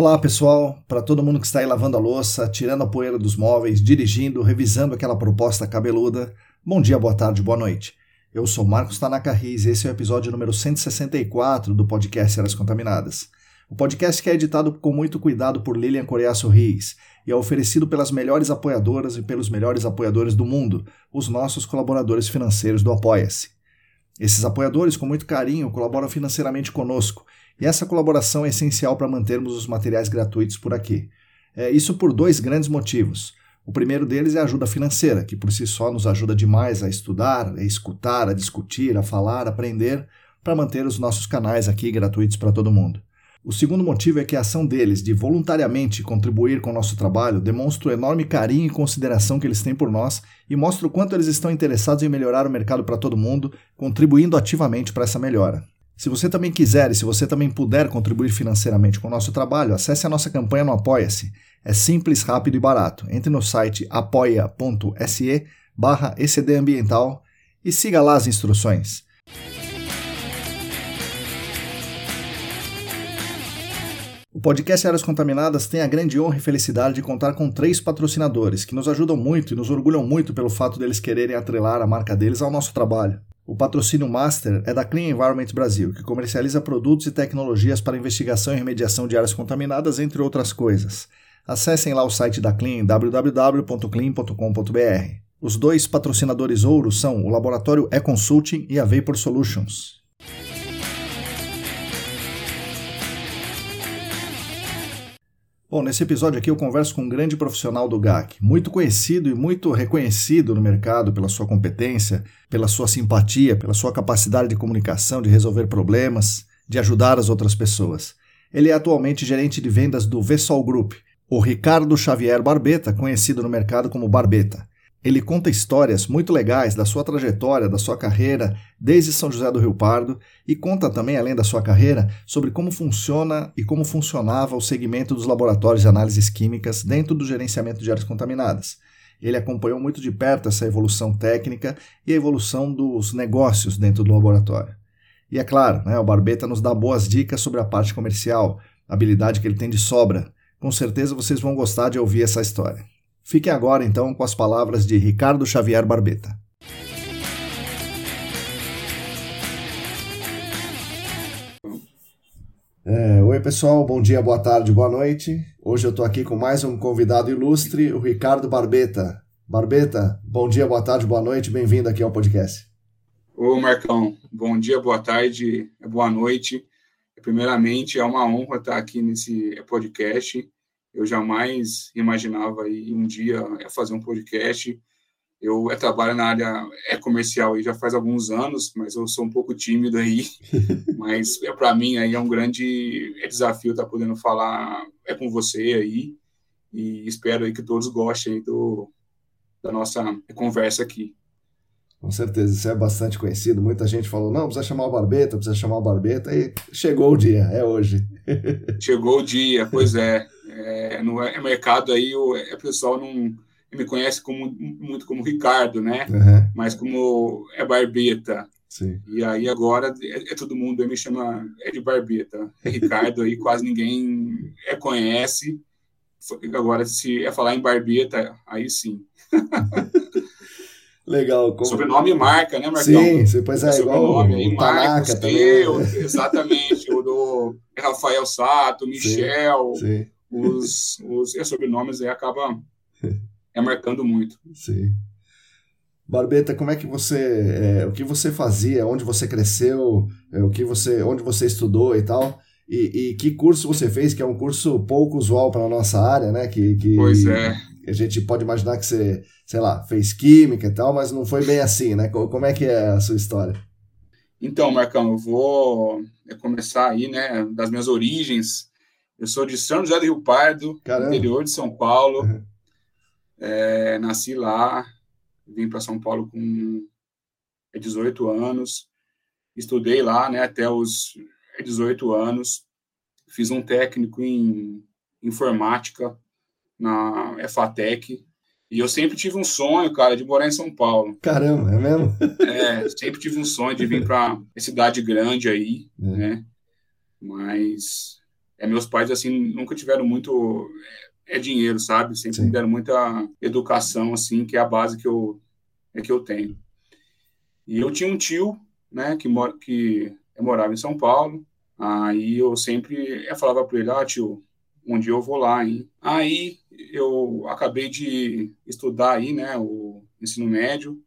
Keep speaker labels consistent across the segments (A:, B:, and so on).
A: Olá pessoal, para todo mundo que está aí lavando a louça, tirando a poeira dos móveis, dirigindo, revisando aquela proposta cabeluda, bom dia, boa tarde, boa noite. Eu sou Marcos Tanaka Riz e esse é o episódio número 164 do podcast Eras Contaminadas. O podcast que é editado com muito cuidado por Lilian Coreaço Riz e é oferecido pelas melhores apoiadoras e pelos melhores apoiadores do mundo, os nossos colaboradores financeiros do Apoia-se. Esses apoiadores, com muito carinho, colaboram financeiramente conosco e essa colaboração é essencial para mantermos os materiais gratuitos por aqui. É, isso por dois grandes motivos. O primeiro deles é a ajuda financeira, que por si só nos ajuda demais a estudar, a escutar, a discutir, a falar, a aprender, para manter os nossos canais aqui gratuitos para todo mundo. O segundo motivo é que a ação deles de voluntariamente contribuir com o nosso trabalho demonstra o enorme carinho e consideração que eles têm por nós e mostra o quanto eles estão interessados em melhorar o mercado para todo mundo, contribuindo ativamente para essa melhora. Se você também quiser e se você também puder contribuir financeiramente com o nosso trabalho, acesse a nossa campanha no Apoia-se. É simples, rápido e barato. Entre no site apoia.se barra ecdambiental e siga lá as instruções. O podcast Áreas Contaminadas tem a grande honra e felicidade de contar com três patrocinadores que nos ajudam muito e nos orgulham muito pelo fato deles quererem atrelar a marca deles ao nosso trabalho. O patrocínio Master é da Clean Environment Brasil, que comercializa produtos e tecnologias para investigação e remediação de áreas contaminadas, entre outras coisas. Acessem lá o site da Clean, www.clean.com.br. Os dois patrocinadores ouro são o laboratório E-Consulting e a Vapor Solutions. Bom, nesse episódio aqui eu converso com um grande profissional do GAC, muito conhecido e muito reconhecido no mercado pela sua competência, pela sua simpatia, pela sua capacidade de comunicação, de resolver problemas, de ajudar as outras pessoas. Ele é atualmente gerente de vendas do Vessol Group, o Ricardo Xavier Barbeta, conhecido no mercado como Barbeta. Ele conta histórias muito legais da sua trajetória, da sua carreira desde São José do Rio Pardo e conta também, além da sua carreira, sobre como funciona e como funcionava o segmento dos laboratórios de análises químicas dentro do gerenciamento de áreas contaminadas. Ele acompanhou muito de perto essa evolução técnica e a evolução dos negócios dentro do laboratório. E é claro, né, o Barbeta nos dá boas dicas sobre a parte comercial, habilidade que ele tem de sobra. Com certeza vocês vão gostar de ouvir essa história. Fiquem agora então com as palavras de Ricardo Xavier Barbeta. É, oi pessoal, bom dia, boa tarde, boa noite. Hoje eu estou aqui com mais um convidado ilustre, o Ricardo Barbeta. Barbeta, bom dia, boa tarde, boa noite, bem-vindo aqui ao podcast.
B: Ô Marcão, bom dia, boa tarde, boa noite. Primeiramente, é uma honra estar aqui nesse podcast eu jamais imaginava aí um dia fazer um podcast. Eu, eu trabalho na área é comercial aí já faz alguns anos, mas eu sou um pouco tímido aí. mas é para mim aí é um grande desafio estar tá podendo falar é com você aí e espero aí que todos gostem do, da nossa conversa aqui.
A: Com certeza, isso é bastante conhecido. Muita gente falou: não, precisa chamar o Barbeta, precisa chamar o Barbeta, e chegou o dia, é hoje.
B: chegou o dia, pois é. É no é mercado aí, o, é, pessoal não me conhece como, muito como Ricardo, né? Uhum. Mas como é Barbeta.
A: Sim.
B: E aí agora é, é, todo mundo me chama é de Barbeta. É Ricardo aí quase ninguém é, conhece. Agora se é falar em Barbeta, aí sim.
A: Legal.
B: Como... Sobrenome marca, né, Marcão?
A: Sim, pois é, igual o, o Tanaka também.
B: exatamente, o do Rafael Sato, Michel, sim, sim. Os, os sobrenomes aí acabam é marcando muito.
A: Sim. Barbeta, como é que você, é, o que você fazia, onde você cresceu, é, o que você, onde você estudou e tal, e, e, que curso você fez, que é um curso pouco usual para a nossa área, né? Que, que,
B: pois é.
A: A gente pode imaginar que você, sei lá, fez química e tal, mas não foi bem assim, né? Como é que é a sua história?
B: Então, Marcão, eu vou é, começar aí, né, das minhas origens. Eu sou de São José do Rio Pardo, Caramba. interior de São Paulo. Uhum. É, nasci lá, vim para São Paulo com 18 anos, estudei lá né, até os 18 anos, fiz um técnico em informática na FATEC, e eu sempre tive um sonho, cara, de morar em São Paulo.
A: Caramba, é mesmo?
B: É, sempre tive um sonho de vir para cidade grande aí, é. né? Mas é, meus pais, assim, nunca tiveram muito é dinheiro, sabe? Sempre Sim. me deram muita educação, assim, que é a base que eu, é que eu tenho. E eu tinha um tio, né, que, mora, que morava em São Paulo, aí eu sempre eu falava para ele, ah, tio, um dia eu vou lá, hein? Aí eu acabei de estudar aí, né, o ensino médio,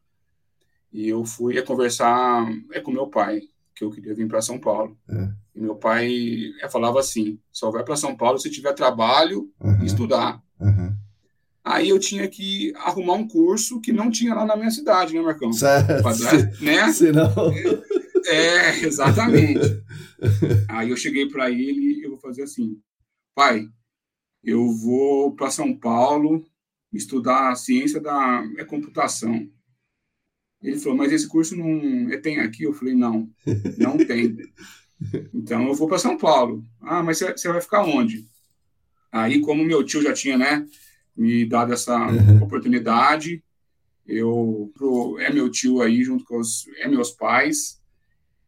B: e eu fui a conversar é, com meu pai, que eu queria vir para São Paulo. É. E meu pai é, falava assim: só vai para São Paulo se tiver trabalho uhum. e estudar. Uhum. Aí eu tinha que arrumar um curso que não tinha lá na minha cidade, né, Marcão?
A: Certo. Dar,
B: né?
A: Senão...
B: É, é, exatamente. Aí eu cheguei para ele e eu vou fazer assim: pai, eu vou para São Paulo estudar a ciência da é, computação. Ele falou, mas esse curso não é, tem aqui? Eu falei, não, não tem. Então eu vou para São Paulo. Ah, mas você vai ficar onde? Aí, como meu tio já tinha, né, me dado essa uhum. oportunidade, eu pro, é meu tio aí junto com os é meus pais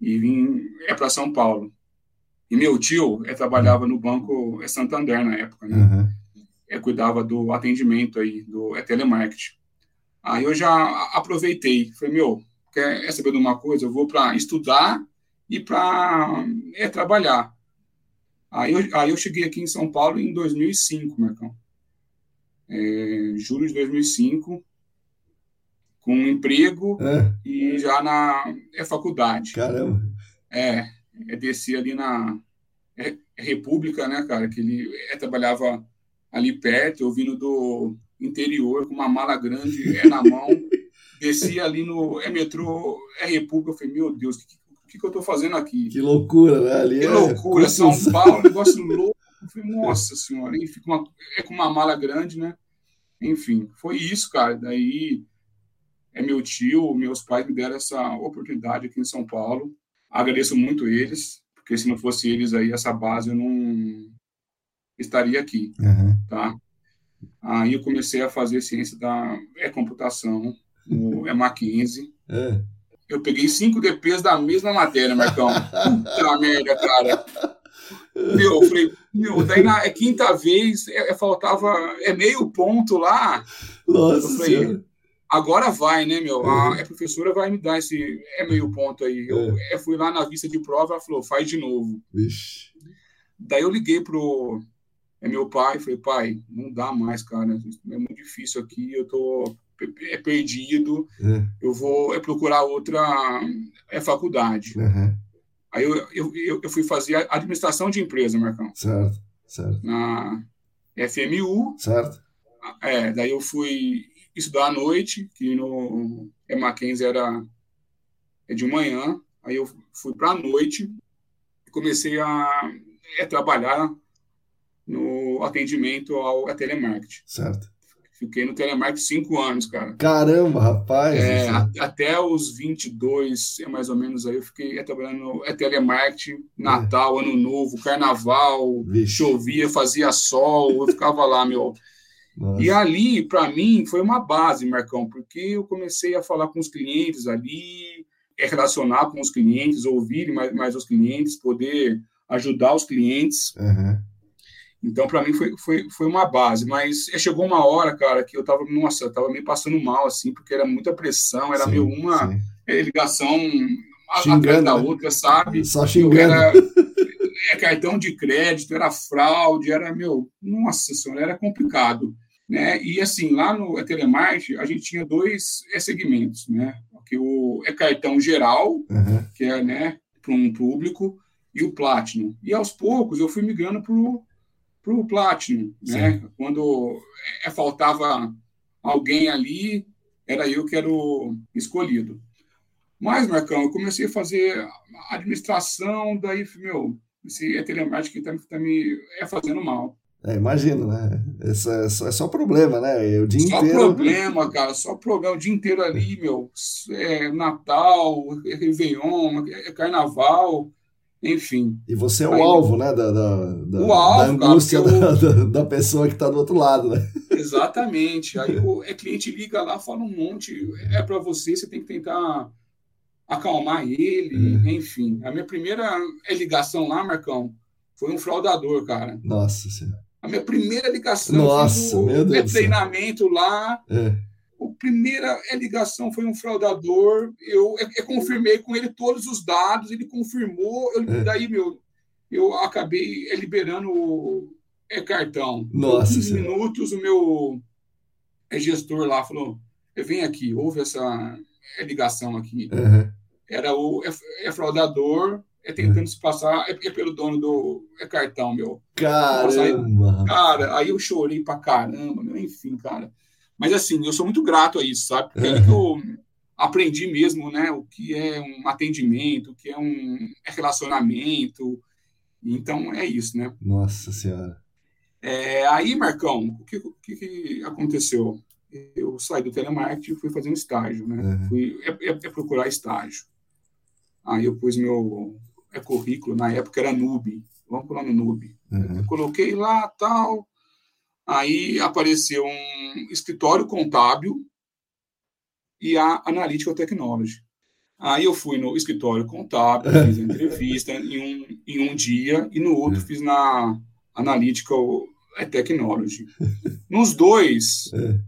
B: e vim é para São Paulo. E meu tio é, trabalhava no banco é Santander na época, né? Uhum. É, cuidava do atendimento aí, do é telemarketing. Aí eu já aproveitei, falei, meu, quer saber de uma coisa? Eu vou para estudar e para é, trabalhar. Aí eu, aí eu cheguei aqui em São Paulo em 2005, Marcão. É, julho de 2005, com um emprego é. e já na é, faculdade.
A: Caramba!
B: É, é desci ali na é, República, né, cara, que ele é, trabalhava ali perto, eu vindo do interior, com uma mala grande é na mão, desci ali no é metrô, é República, eu falei, meu Deus, o que, que, que eu estou fazendo aqui?
A: Que loucura, né? Ali
B: que é loucura, São Paulo, negócio louco. Eu falei, nossa senhora, e fica uma, é com uma mala grande, né? Enfim, foi isso, cara. Daí é meu tio, meus pais me deram essa oportunidade aqui em São Paulo. Agradeço muito eles, porque se não fosse eles aí, essa base eu não estaria aqui, uhum. tá? Aí eu comecei a fazer ciência da é, computação, no EMA 15. É. Eu peguei cinco DPs da mesma matéria, Marcão. Puta merda, cara. Meu, eu falei, meu, daí na é quinta vez é, é, faltava é meio ponto lá.
A: Nossa eu falei, senhora.
B: agora vai, né, meu? A, a, professora vai me dar esse é meio ponto aí. Eu, é. eu fui lá na vista de prova, ela falou, faz de novo.
A: Vixe.
B: Daí eu liguei pro é meu pai, falei, pai, não dá mais, cara, é muito difícil aqui, eu tô é perdido, é. eu vou é procurar outra é, faculdade. Uhum. Aí eu, eu, eu fui fazer administração de empresa, Marcão.
A: Certo, certo.
B: Na FMU.
A: Certo.
B: É, daí eu fui estudar à noite, que no é Mackenzie era é de manhã, aí eu fui para a noite e comecei a é, trabalhar no atendimento ao a telemarketing.
A: Certo.
B: Fiquei no telemarketing cinco anos, cara.
A: Caramba, rapaz!
B: É, até os 22, é mais ou menos aí, eu fiquei trabalhando é telemarketing, Natal, é. Ano Novo, Carnaval, Vixe. chovia, fazia sol, eu ficava lá, meu. Nossa. E ali, para mim, foi uma base, Marcão, porque eu comecei a falar com os clientes ali, é relacionar com os clientes, ouvir mais, mais os clientes, poder ajudar os clientes. Uhum. Então, para mim, foi, foi, foi uma base. Mas chegou uma hora, cara, que eu tava, nossa, eu tava meio passando mal, assim, porque era muita pressão, era sim, meio uma sim. ligação atrás da né? outra, sabe?
A: Só xingando. Era,
B: é, cartão de crédito, era fraude, era, meu, nossa senhora, era complicado. Né? E assim, lá no Telemarte, a gente tinha dois é, segmentos, né? Que o é cartão geral, uhum. que é, né, para um público, e o Platinum. E aos poucos eu fui migrando para para o Platinum, né? Quando é, faltava alguém ali, era eu que era o escolhido. Mas, Marcão, eu comecei a fazer administração, daí, meu, esse é telemarketing está tá me é fazendo mal.
A: É, imagino, né? Esse é, só, é só problema, né? O dia
B: só
A: inteiro.
B: Só problema, cara, só problema. O dia inteiro ali, meu. É Natal, é Réveillon, é Carnaval enfim.
A: E você é o alvo, né? Da, da, da, o alvo, da angústia cara, da, eu... da, pessoa que está do outro lado, né?
B: Exatamente. Aí o é, cliente liga lá, fala um monte, é para você, você tem que tentar acalmar ele, uhum. enfim. A minha primeira ligação lá, Marcão, foi um fraudador, cara.
A: Nossa Senhora.
B: A minha primeira ligação
A: Nossa, meu Deus
B: treinamento lá. É primeira ligação foi um fraudador. Eu, eu, eu, confirmei com ele todos os dados, ele confirmou. Eu, é. Daí, meu, eu acabei liberando o é, cartão.
A: Nossa.
B: 15 minutos, o meu é, gestor lá falou: vem aqui, houve essa é, ligação aqui. Uhum. Era o é, é fraudador, é tentando uhum. se passar, é, é, pelo dono do é cartão, meu.
A: Caramba!
B: Aí, cara, aí eu chorei pra caramba, meu, enfim, cara. Mas, assim, eu sou muito grato a isso, sabe? Porque é que eu aprendi mesmo, né? O que é um atendimento, o que é um relacionamento. Então, é isso, né?
A: Nossa Senhora.
B: É, aí, Marcão, o que, o que aconteceu? Eu saí do telemarketing e fui fazer um estágio, né? Uhum. Fui é, é, é, procurar estágio. Aí eu pus meu é, currículo, na época era Nube. Vamos pular no Nube. Uhum. coloquei lá, tal. Aí apareceu um escritório contábil e a Analytical Technology. Aí eu fui no escritório contábil, fiz a entrevista em um, em um dia, e no outro fiz na Analytical Technology. Nos dois, é.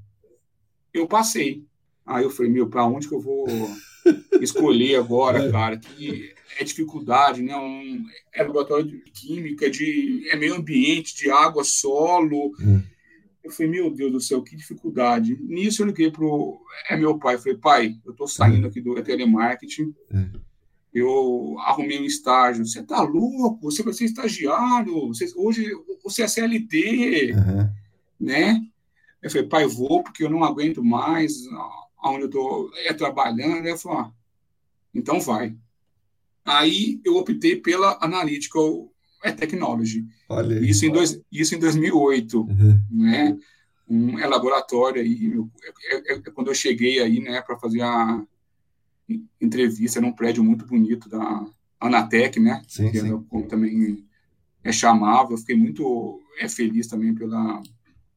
B: eu passei. Aí eu falei, meu, para onde que eu vou escolher agora, é. cara? Que é dificuldade, né? Um, é laboratório de química, de é meio ambiente, de água, solo. Hum. Eu falei, meu Deus do céu, que dificuldade. Nisso eu liguei pro é meu pai, falei, pai, eu tô saindo hum. aqui do telemarketing. Hum. Eu arrumei um estágio. Você tá louco? Você vai ser estagiário. Você, hoje você é CLT, uhum. né? Eu falei, pai, vou porque eu não aguento mais aonde eu tô é, trabalhando. Ele falou, ah, então vai. Aí eu optei pela Analytical Technology.
A: Olha
B: isso, em dois, isso em 2008, uhum. né? Um é laboratório aí, é, é, é, quando eu cheguei aí, né, para fazer a entrevista, era um prédio muito bonito da Anatec, né?
A: Sim,
B: que
A: sim.
B: Era, também é chamável. Eu fiquei muito é, feliz também pela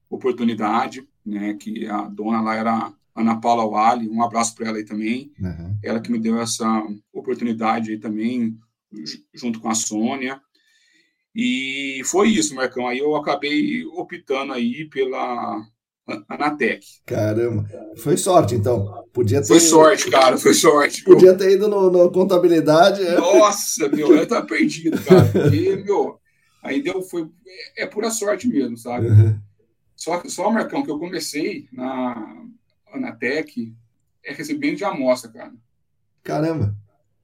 B: oportunidade, né? Que a dona lá era Ana Paula Wally, um abraço para ela aí também. Uhum. Ela que me deu essa oportunidade aí também, junto com a Sônia. E foi isso, Marcão. Aí eu acabei optando aí pela Anatec.
A: Caramba, foi sorte então. Podia ter...
B: Foi sorte, cara, foi sorte.
A: Podia ter ido no, no contabilidade.
B: É. Nossa, meu, eu tava perdido, cara. Porque, meu, aí deu, foi, é pura sorte mesmo, sabe? Uhum. Só, só, Marcão, que eu comecei na Anatec é recebendo de amostra, cara.
A: Caramba.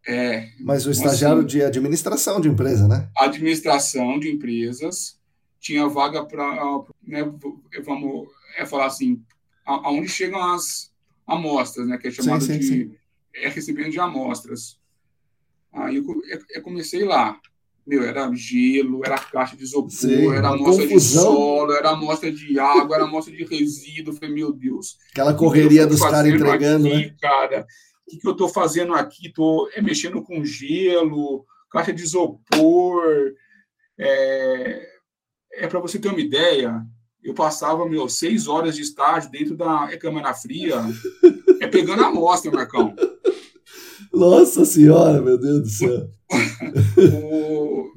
B: É,
A: Mas o estagiário assim, de administração de empresa, né?
B: Administração de empresas. Tinha vaga para, né, vamos é, falar assim, aonde chegam as amostras, né? Que é chamado sim, sim, de sim. É, recebimento de amostras. Aí eu, eu comecei lá. Meu, era gelo, era caixa de isopor, Sim, era amostra de solo, era amostra de água, era amostra de resíduo. Eu falei, meu Deus.
A: Aquela correria dos caras entregando, aqui,
B: né? cara? O que, que eu estou fazendo aqui? Estou é, mexendo com gelo, caixa de isopor. É, é para você ter uma ideia, eu passava, meu, seis horas de estágio dentro da é, câmara fria, é pegando a amostra, Marcão.
A: Nossa senhora, meu Deus do céu.
B: O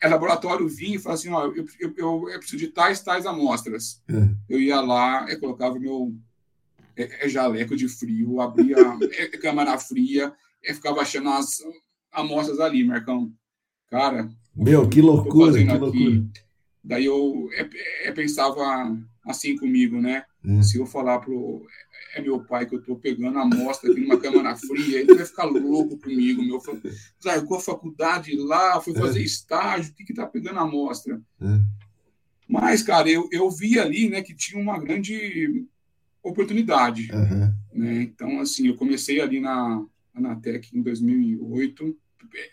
B: é, laboratório vinha e falava assim, ó, eu, eu, eu, eu, preciso de tais, tais amostras. É. Eu ia lá, eu colocava meu é, é jaleco de frio, abria é, câmara fria, e ficava achando as amostras ali, Marcão. Cara...
A: Meu, que loucura, que aqui. loucura.
B: Daí eu é, pensava assim comigo, né? Hum. Se eu falar pro é meu pai que eu estou pegando a amostra aqui numa câmara fria, ele vai ficar louco comigo, meu. Largou a faculdade lá, foi fazer é. estágio, o que que tá pegando a amostra? É. Mas, cara, eu, eu vi ali, né, que tinha uma grande oportunidade, uhum. né? Então, assim, eu comecei ali na Anatec em 2008,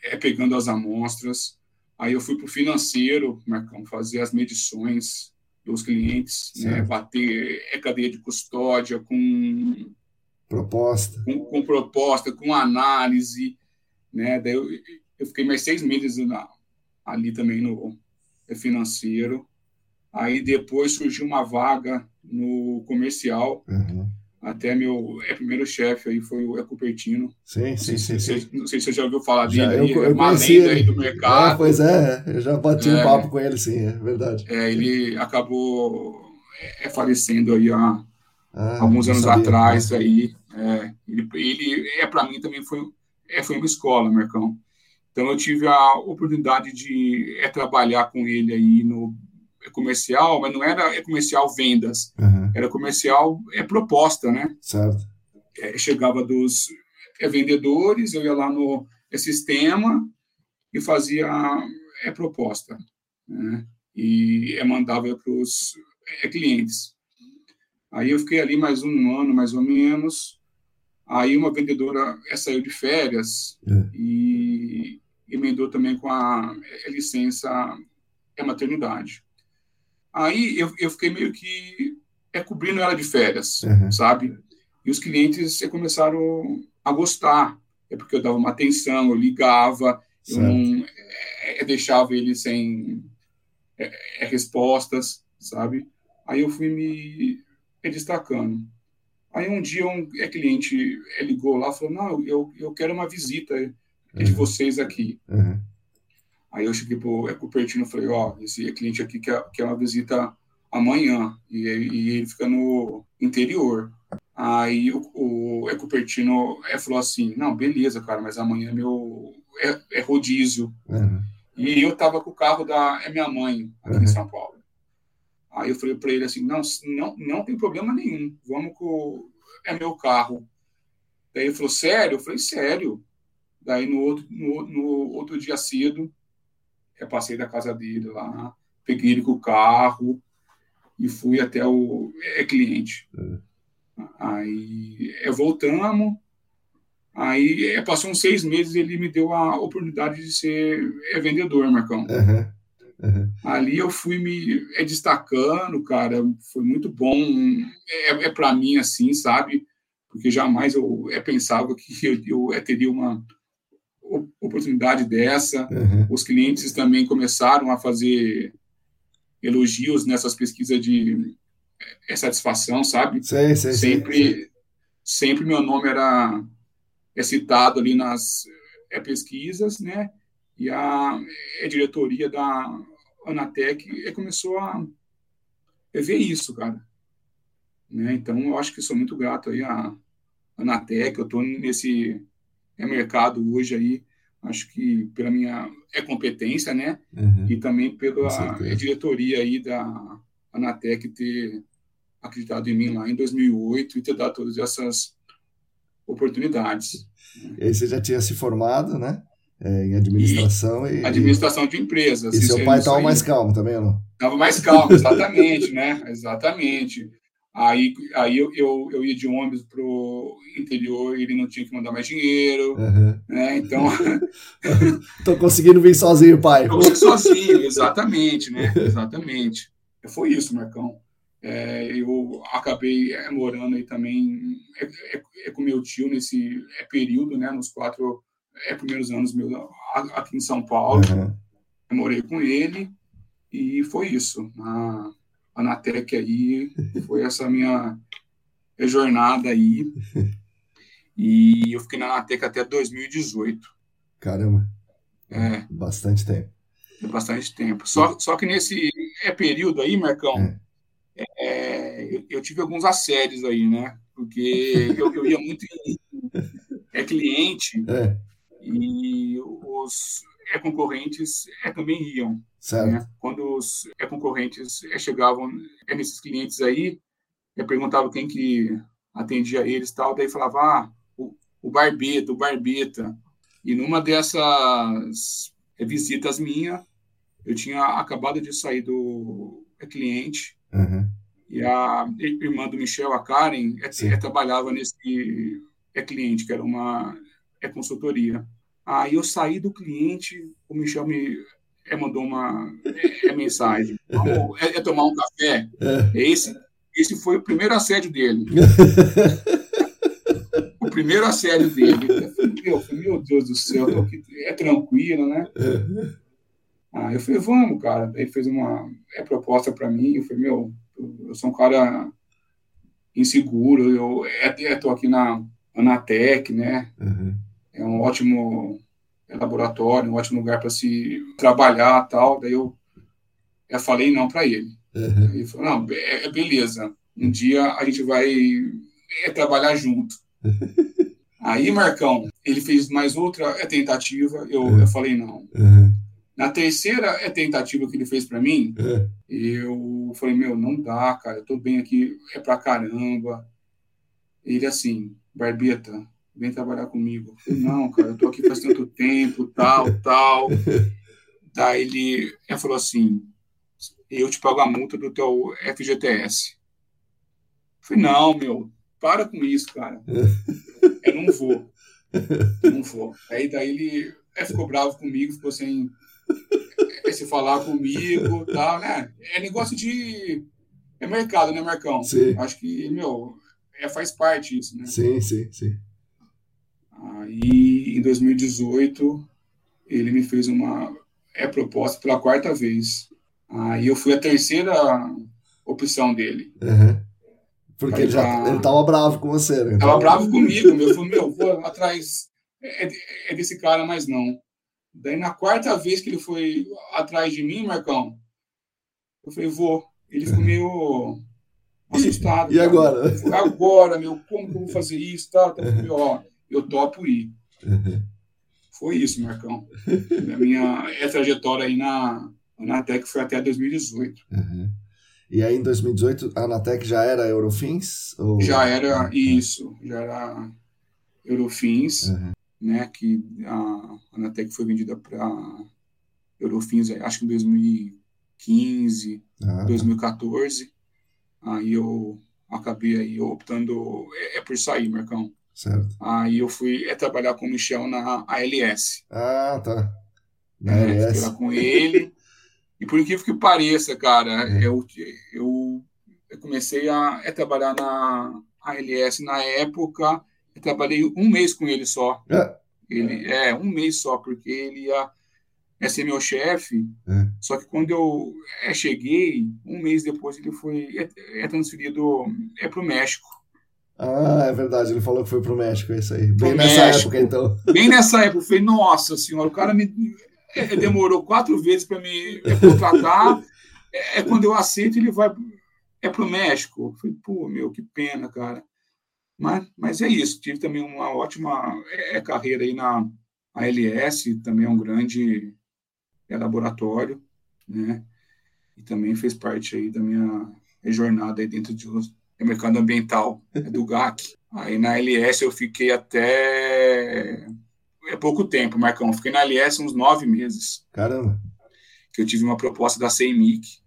B: é, pegando as amostras, aí eu fui para o financeiro, Marcão, fazer as medições, dos clientes, né? bater é cadeia de custódia com
A: proposta,
B: com, com proposta, com análise, né? Daí eu, eu fiquei mais seis meses na, ali também no financeiro. Aí depois surgiu uma vaga no comercial. Uhum. Até meu é, primeiro chefe aí foi o Ecopertino.
A: Sim, sim, sim, sim.
B: Não sei se você já ouviu falar dele.
A: Já,
B: eu,
A: eu é uma lenda aí do mercado. É, pois é, eu já bati é, um papo com ele, sim, é verdade.
B: É, ele acabou é, falecendo aí há ah, alguns anos sabia, atrás. Né? Aí, é, ele, ele é para mim também foi, é, foi uma escola, Mercão. Então eu tive a oportunidade de é, trabalhar com ele aí no é comercial, mas não era é comercial vendas, uhum. Era comercial é proposta, né?
A: Certo.
B: É, chegava dos é, vendedores, eu ia lá no é, sistema e fazia é proposta, né? E é, mandava para os é, clientes. Aí eu fiquei ali mais um ano, mais ou menos. Aí uma vendedora é, saiu de férias e emendou também com a licença é maternidade. Aí eu, eu fiquei meio que é, cobrindo ela de férias, uhum. sabe? E os clientes começaram a gostar, é porque eu dava uma atenção, eu ligava, certo. eu não é, é, deixava ele sem é, é, respostas, sabe? Aí eu fui me destacando. Aí um dia um é, cliente ligou lá e falou, não, eu, eu quero uma visita uhum. de vocês aqui. Uhum. Aí eu cheguei pro Ecopertino e falei, ó, oh, esse cliente aqui quer, quer uma visita amanhã, e, e ele fica no interior. Aí o, o Ecopertino é, falou assim, não, beleza, cara, mas amanhã meu é, é rodízio. Uhum. E eu tava com o carro da é minha mãe aqui uhum. em São Paulo. Aí eu falei para ele assim, não, não, não tem problema nenhum, vamos com é meu carro. Daí ele falou, sério? Eu falei, sério. Daí no outro, no, no outro dia cedo, eu passei da casa dele lá, peguei ele com o carro e fui até o é, cliente. É. Aí é, voltamos, aí é, passou uns seis meses ele me deu a oportunidade de ser é, vendedor, Marcão. Uhum. Uhum. Ali eu fui me é, destacando, cara, foi muito bom. É, é para mim assim, sabe? Porque jamais eu é, pensava que eu, eu é, teria uma oportunidade dessa. Uhum. Os clientes também começaram a fazer elogios nessas pesquisas de é, satisfação, sabe?
A: Sim,
B: sempre, sempre meu nome era é citado ali nas é, pesquisas, né? E a, a diretoria da Anatec é, começou a é, ver isso, cara. Né? Então, eu acho que sou muito grato aí à Anatec, eu estou nesse é mercado hoje aí, acho que pela minha é competência, né? Uhum. E também pela é diretoria aí da Anatec ter acreditado em mim lá em 2008 e ter dado todas essas oportunidades.
A: E aí você já tinha se formado, né? É, em administração e,
B: e, administração de empresas.
A: E seu pai estava mais calmo também, não?
B: Estava mais calmo, exatamente, né? Exatamente. Aí, aí eu, eu, eu ia de ônibus pro interior e ele não tinha que mandar mais dinheiro, uhum. né? Então...
A: Tô conseguindo vir sozinho, pai.
B: Tô sozinho, exatamente, né? Exatamente. Foi isso, Marcão. É, eu acabei é, morando aí também é, é, é, com meu tio nesse é, período, né? Nos quatro primeiros anos meus aqui em São Paulo. Uhum. Eu morei com ele e foi isso. Na, Anatec aí, foi essa minha jornada aí. E eu fiquei na Anatec até 2018.
A: Caramba. É. Bastante tempo.
B: Bastante tempo. Só, só que nesse é, período aí, Marcão, é. É, eu, eu, tive alguns assédios aí, né? Porque eu, eu ia muito em é cliente é. e os é, concorrentes é, também iam. Né? Quando os é, concorrentes é, chegavam é, nesses clientes aí, eu perguntava quem que atendia eles tal, daí falava, ah, o, o Barbeta, o Barbeta. E numa dessas é, visitas minha, eu tinha acabado de sair do é, cliente, uhum. e a irmã do Michel, a Karen, é, é, trabalhava nesse é, cliente, que era uma é, consultoria. Aí eu saí do cliente, o Michel me é, mandou uma é, é mensagem. É, é, tomar um café? É. Esse, esse foi o primeiro assédio dele. o primeiro assédio dele. Eu falei, meu, Deus do céu, aqui, é tranquilo, né? Ah, eu falei, vamos, cara. Ele fez uma é, proposta para mim. Eu falei, meu, eu sou um cara inseguro. Eu é, tô aqui na Anatec, né? Uhum é um ótimo laboratório, um ótimo lugar para se trabalhar tal. Daí eu, eu falei não para ele. Uhum. Ele falou, não, é, beleza, um dia a gente vai é, trabalhar junto. Aí, Marcão, ele fez mais outra é, tentativa, eu, uhum. eu falei não. Uhum. Na terceira é tentativa que ele fez para mim, uhum. eu falei, meu, não dá, cara, eu tô bem aqui, é pra caramba. Ele assim, Barbeta, vem trabalhar comigo. Falei, não, cara, eu tô aqui faz tanto tempo, tal, tal. Daí ele, ele falou assim, eu te pago a multa do teu FGTS. Eu falei, não, meu, para com isso, cara. Eu não vou. Eu não vou. Aí daí ele ficou bravo comigo, ficou sem se falar comigo, tal, né? É negócio de é mercado, né, Marcão? Sim. Acho que, meu, é, faz parte isso, né?
A: Sim, sim, sim.
B: Aí, em 2018, ele me fez uma é, proposta pela quarta vez. Aí eu fui a terceira opção dele.
A: Uhum. Porque ele já ele tava bravo com você, né?
B: Tava bravo comigo, meu. Eu falei, meu, vou atrás é, é, desse cara, mas não. Daí, na quarta vez que ele foi atrás de mim, Marcão, eu falei, vou. Ele ficou meio assustado.
A: E, e agora?
B: Falei, agora, meu, como que eu vou fazer isso? Tá, tá, uhum. ó, eu topo ir. Uhum. Foi isso, Marcão. A minha trajetória aí na Anatec foi até 2018.
A: Uhum. E aí, em 2018, a Anatec já era Eurofins? Ou...
B: Já era isso, já era Eurofins, uhum. né? Que a Anatec foi vendida para Eurofins, acho que em 2015, ah, 2014. Tá. Aí eu acabei aí optando é, é por sair, Marcão.
A: Certo.
B: Aí eu fui é, trabalhar com o Michel na ALS.
A: Ah, tá. Na
B: é, ALS. Fiquei lá com ele. e por incrível que pareça, cara, é. eu, eu, eu, comecei a é, trabalhar na ALS na época. Eu trabalhei um mês com ele só. É. Ele, é, um mês só, porque ele ia é ser meu chefe. É. Só que quando eu é, cheguei, um mês depois ele foi é, é transferido é, para o México.
A: Ah, é verdade, ele falou que foi pro México, é isso aí. Bem pro nessa México. época, então.
B: Bem nessa época, eu falei, nossa senhora, o cara me é, demorou quatro vezes para me contratar. É, é, quando eu aceito, ele vai é pro México. Eu falei, pô, meu, que pena, cara. Mas, mas é isso, tive também uma ótima é, carreira aí na ALS, também é um grande é, laboratório, né? E também fez parte aí da minha jornada aí dentro de é mercado ambiental, é do GAC. Aí na LS eu fiquei até é pouco tempo, Marcão. Fiquei na LS uns nove meses.
A: Caramba.
B: Que eu tive uma proposta da CEMIC.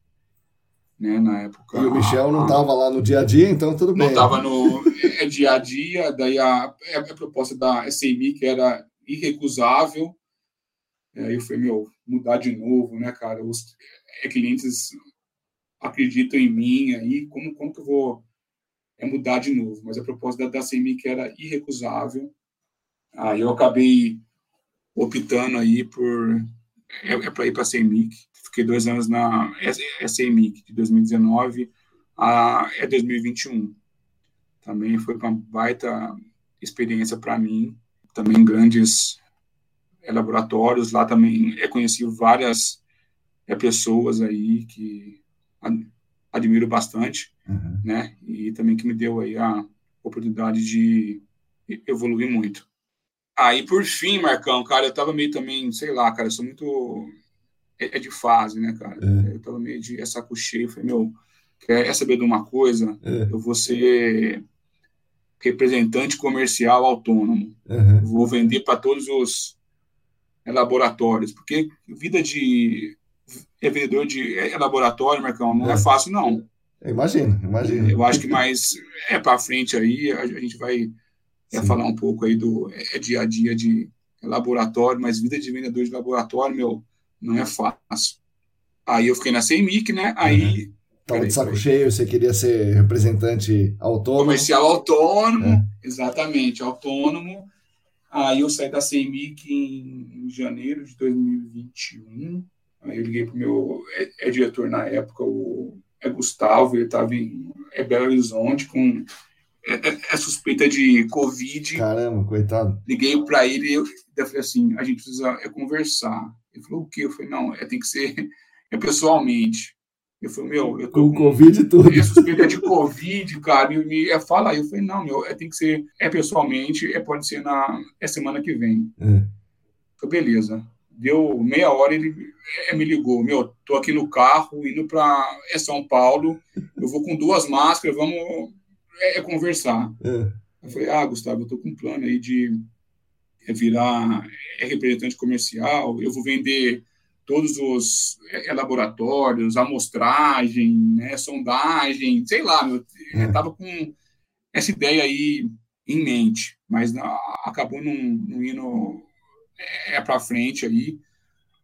B: né, na época.
A: E o Michel não estava lá no dia a dia, então tudo bem.
B: Não estava no é, dia a dia, daí a, a, a proposta da que era irrecusável, aí eu falei, meu, mudar de novo, né, cara, os é, clientes acreditam em mim, aí como, como que eu vou é, mudar de novo? Mas a proposta da, CMI que era irrecusável, aí eu acabei optando aí por é, é para ir para a CMIC. Fiquei dois anos na CMIC, de 2019 a é 2021. Também foi uma baita experiência para mim. Também grandes é, laboratórios. Lá também é, conheci várias é, pessoas aí que admiro bastante, uhum. né? E também que me deu aí a oportunidade de evoluir muito. Aí, por fim, Marcão, cara, eu tava meio também, sei lá, cara, eu sou muito. É, é de fase, né, cara? É. Eu tava meio de essa cheia. Falei, meu, quer saber de uma coisa? É. Eu vou ser representante comercial autônomo. Uhum. Vou vender para todos os laboratórios. Porque vida de é vendedor de é laboratório, Marcão, não é, é fácil, não.
A: Imagina, imagina.
B: Eu acho que mais é para frente aí, a, gente vai é, falar um pouco aí do é, dia a dia de laboratório, mas vida de vendedor de laboratório, meu, não é fácil. Aí eu fiquei na CEMIC, né? Aí. Uhum.
A: Tava de saco cheio, você queria ser representante autônomo.
B: Comercial autônomo, é. exatamente, autônomo. Aí eu saí da CEMIC em, em janeiro de 2021. Aí eu liguei para o meu é, é, diretor na época, o é Gustavo, ele estava em é Belo Horizonte com é, é, é, suspeita de Covid.
A: Caramba, coitado.
B: Liguei para ele e eu, eu, falei assim, a gente precisa é, conversar. Ele falou, o quê? Eu falei, não, é, tem que ser é pessoalmente. Eu falei, meu, eu tô
A: com, com Covid e tudo. É
B: suspeita de Covid, cara, e me é, fala aí. Eu falei, não, meu, é, tem que ser é pessoalmente, é, pode ser na é semana que vem. É. Eu falei, beleza deu meia hora ele é, me ligou, meu, tô aqui no carro indo para é São Paulo, eu vou com duas máscaras, vamos é, é conversar. É. Eu falei, ah, Gustavo, eu tô com um plano aí de é, virar é, representante comercial, eu vou vender todos os é, laboratórios, amostragem, né, sondagem, sei lá, meu, eu tava com essa ideia aí em mente, mas acabou não, não indo é para frente aí.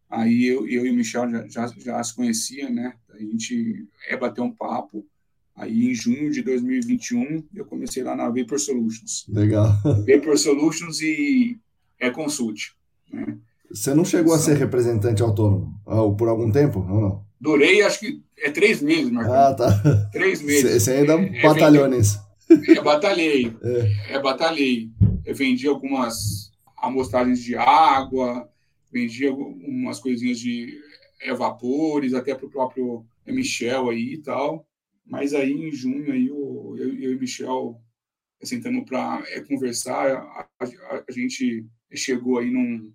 B: Aí eu, eu e o Michel já, já, já se conhecia, né? A gente é bater um papo. Aí em junho de 2021 eu comecei lá na Vapor Solutions.
A: Legal.
B: Vapor Solutions e é Consult. Né?
A: Você não chegou a ser representante autônomo por algum tempo ou não?
B: Durei, acho que é três meses, Marcos.
A: Ah, tá.
B: Três meses.
A: Você ainda é, batalhou nisso.
B: É, batalhei. É. é, batalhei. Eu vendi algumas amostragens de água, vendia umas coisinhas de evapores, até para o próprio Michel aí e tal. Mas aí em junho aí eu, eu, eu e o Michel sentando para é, conversar, a, a, a, gente chegou aí num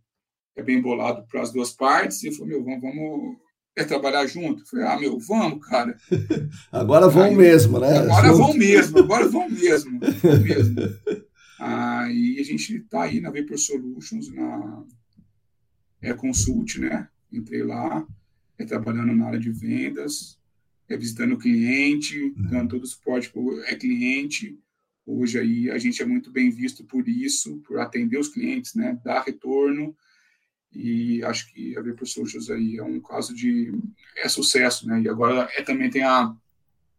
B: é bem bolado para as duas partes e falou meu vamos, vamos é, trabalhar junto. Eu falei ah meu vamos cara.
A: agora vão aí, mesmo né?
B: Agora vão mesmo, agora vão mesmo, vão mesmo. Aí a gente está aí na Vapor Solutions, na é, Consult, né? Entrei lá, é, trabalhando na área de vendas, é, visitando o cliente, dando todo o suporte é, cliente. Hoje aí a gente é muito bem visto por isso, por atender os clientes, né? Dar retorno. E acho que a Vapor Solutions aí é um caso de é sucesso, né? E agora é, também tem a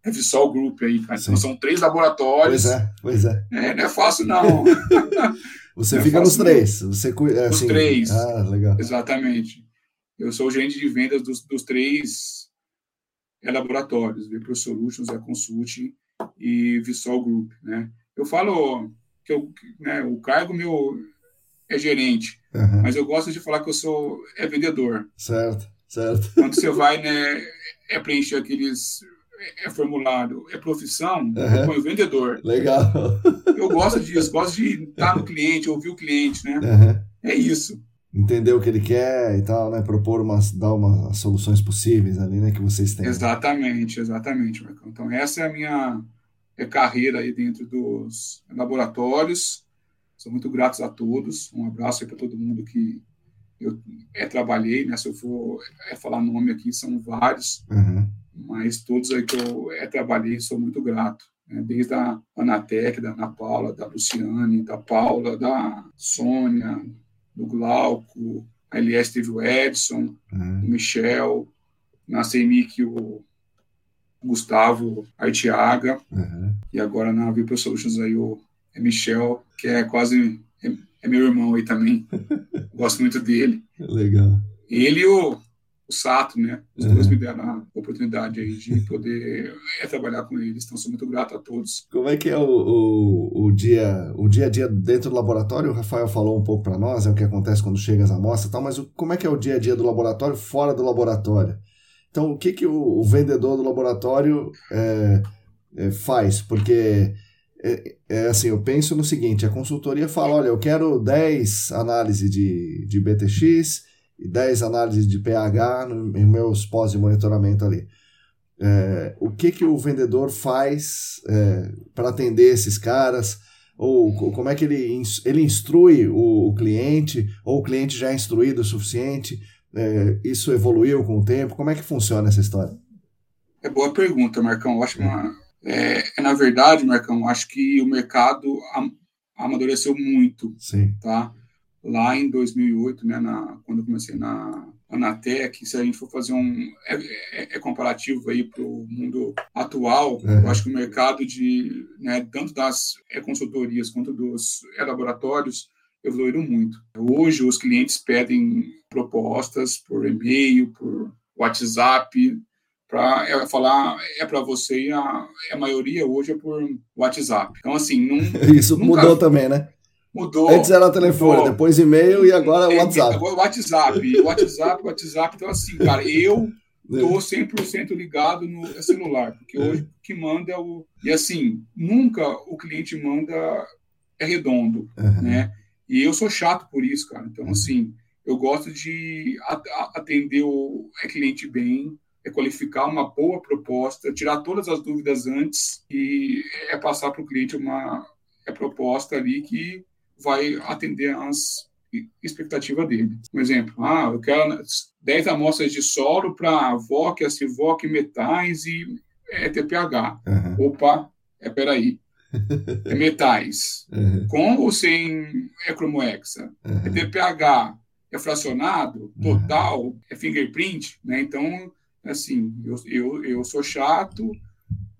B: é Vissol Group aí, cara. Então, são três laboratórios.
A: Pois é, pois é.
B: é não é fácil, não.
A: Você não é fica é nos três. Você,
B: é, assim, Os três.
A: Ah, legal.
B: Exatamente. Eu sou gerente de vendas dos, dos três é, laboratórios, Vipro Solutions, é Consulting e Vissol Group, né? Eu falo que eu, né, o cargo meu é gerente, uhum. mas eu gosto de falar que eu sou é vendedor.
A: Certo, certo.
B: Quando você vai, né, é preencher aqueles é formulário, é profissão, uhum. eu ponho vendedor.
A: Legal.
B: Eu gosto disso, gosto de estar no cliente, ouvir o cliente, né? Uhum. É isso.
A: Entender o que ele quer e tal, né? Propor umas, dar umas soluções possíveis ali, né? Que vocês têm.
B: Exatamente, exatamente, Marcão. Então, essa é a minha é carreira aí dentro dos laboratórios. Sou muito grato a todos. Um abraço aí para todo mundo que eu é, trabalhei, né? Se eu for é, falar nome aqui, são vários. Uhum mas todos aí que eu é, trabalhei sou muito grato. Né? Desde a Anatec, da Ana Paula, da Luciane, da Paula, da Sônia, do Glauco, a LS teve o Edson, uhum. o Michel, na CEMIC o Gustavo Artiaga, uhum. e agora na Vipro Solutions aí o é Michel, que é quase é, é meu irmão aí também. Gosto muito dele.
A: Legal.
B: Ele e o, o Sato, né? Os uhum. dois me deram a oportunidade aí de poder é, trabalhar com eles. Então, sou muito grato a todos.
A: Como é que é o, o, o, dia, o dia a dia dentro do laboratório? O Rafael falou um pouco para nós, é o que acontece quando chega as amostras e tal, mas o, como é que é o dia a dia do laboratório fora do laboratório? Então, o que, que o, o vendedor do laboratório é, é, faz? Porque é, é, assim, eu penso no seguinte, a consultoria fala, olha, eu quero 10 análises de, de BTX e 10 análises de pH no, em meus pós de monitoramento ali. É, o que, que o vendedor faz é, para atender esses caras? Ou como é que ele, ele instrui o, o cliente? Ou o cliente já é instruído o suficiente? É, isso evoluiu com o tempo? Como é que funciona essa história?
B: É boa pergunta, Marcão. Eu acho que uma, é, é, na verdade, Marcão, acho que o mercado am amadureceu muito,
A: Sim.
B: tá? Lá em 2008, né, na, quando eu comecei na Anatec, se a gente for fazer um é, é, é comparativo aí para o mundo atual, uhum. eu acho que o mercado de, né, tanto das é, consultorias quanto dos é, laboratórios evoluíram muito. Hoje, os clientes pedem propostas por e-mail, por WhatsApp, para falar é para você e a, a, maioria hoje é por WhatsApp. Então, assim, não,
A: Isso nunca... mudou também, né?
B: Mudou.
A: Antes era telefone, mudou. depois e-mail e agora é, WhatsApp.
B: Agora WhatsApp, WhatsApp, WhatsApp. Então, assim, cara, eu tô 100% ligado no celular, porque é. hoje o que manda é o... E, assim, nunca o cliente manda é redondo, uhum. né? E eu sou chato por isso, cara. Então, assim, eu gosto de atender o cliente bem, é qualificar uma boa proposta, tirar todas as dúvidas antes e é passar para o cliente uma é proposta ali que vai atender às expectativas dele. Um exemplo, ah, eu quero 10 amostras de solo para VOC, ACIVOC, metais e é TPH. Uhum. Opa, é peraí. É metais. Uhum. Com ou sem é cromoexa? Uhum. É TPH, é fracionado, total, é fingerprint, né? Então, assim, eu, eu, eu sou chato,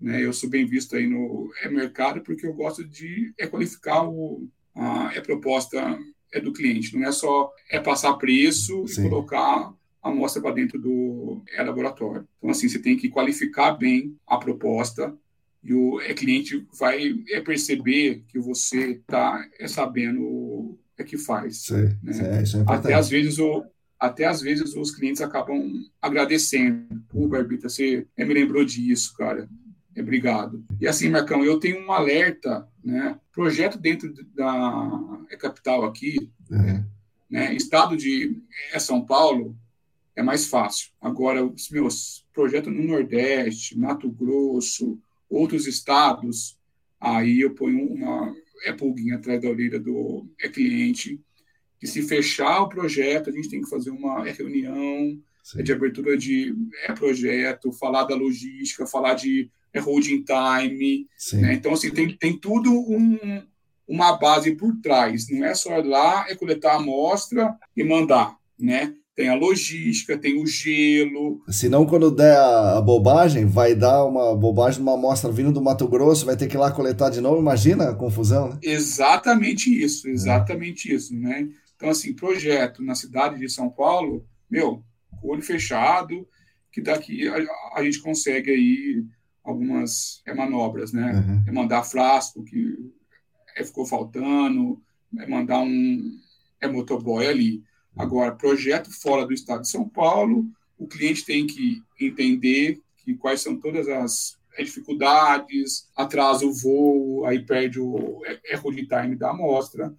B: né, eu sou bem visto aí no é mercado porque eu gosto de é qualificar o, a, é proposta é do cliente, não é só é passar preço Sim. e colocar a amostra para dentro do é, laboratório. Então, assim, você tem que qualificar bem a proposta e o é, cliente vai é, perceber que você está é, sabendo o é que faz.
A: Sim, né? Sim, é
B: Até às vezes o, até às vezes os clientes acabam agradecendo. Pô, Barbita, você me lembrou disso, cara. Obrigado. E assim, Marcão, eu tenho um alerta, né? Projeto dentro da é capital aqui, uhum. né? Estado de é São Paulo é mais fácil. Agora, os meus projetos no Nordeste, Mato Grosso, outros estados, aí eu ponho uma é pulguinha atrás da orelha do é cliente que se fechar o projeto, a gente tem que fazer uma reunião Sim. de abertura de é, projeto, falar da logística, falar de é, holding time. Né? Então, assim, tem, tem tudo um, uma base por trás. Não é só ir lá, é coletar a amostra e mandar, né? Tem a logística, tem o gelo.
A: Senão, quando der a, bobagem, vai dar uma bobagem numa amostra vindo do Mato Grosso, vai ter que ir lá coletar de novo. Imagina a confusão, né?
B: Exatamente isso, exatamente é. isso, né? Então, assim, projeto na cidade de São Paulo, meu, olho fechado, que daqui a, a gente consegue aí algumas é, manobras, né? Uhum. É mandar frasco que é, ficou faltando, é mandar um é motoboy ali. Agora, projeto fora do estado de São Paulo, o cliente tem que entender que quais são todas as é, dificuldades, atrasa o voo, aí perde o erro de time da amostra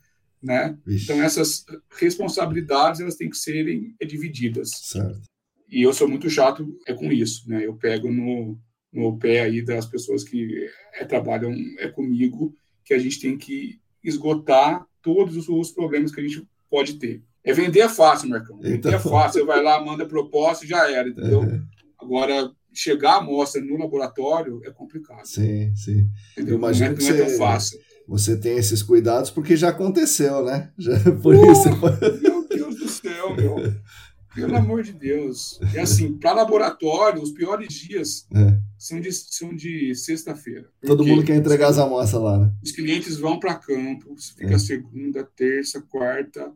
B: né? Então essas responsabilidades elas têm que serem divididas.
A: Certo.
B: E eu sou muito chato é com isso, né? Eu pego no, no pé aí das pessoas que é, trabalham é comigo que a gente tem que esgotar todos os problemas que a gente pode ter. É vender é fácil, Marcão. Vender então... é fácil. Você vai lá, manda proposta e já era, entendeu? Uhum. Agora, chegar a amostra no laboratório é complicado.
A: Sim, sim.
B: Entendeu? Imagino não, é, não é tão fácil.
A: Você tem esses cuidados porque já aconteceu, né? Já, por uh, isso.
B: Meu Deus do céu, meu. Pelo amor de Deus. É assim, para laboratório, os piores dias é. São de, são de sexta-feira.
A: Todo mundo quer entregar as amostras lá, né?
B: Os clientes vão para campo, fica é. segunda, terça, quarta,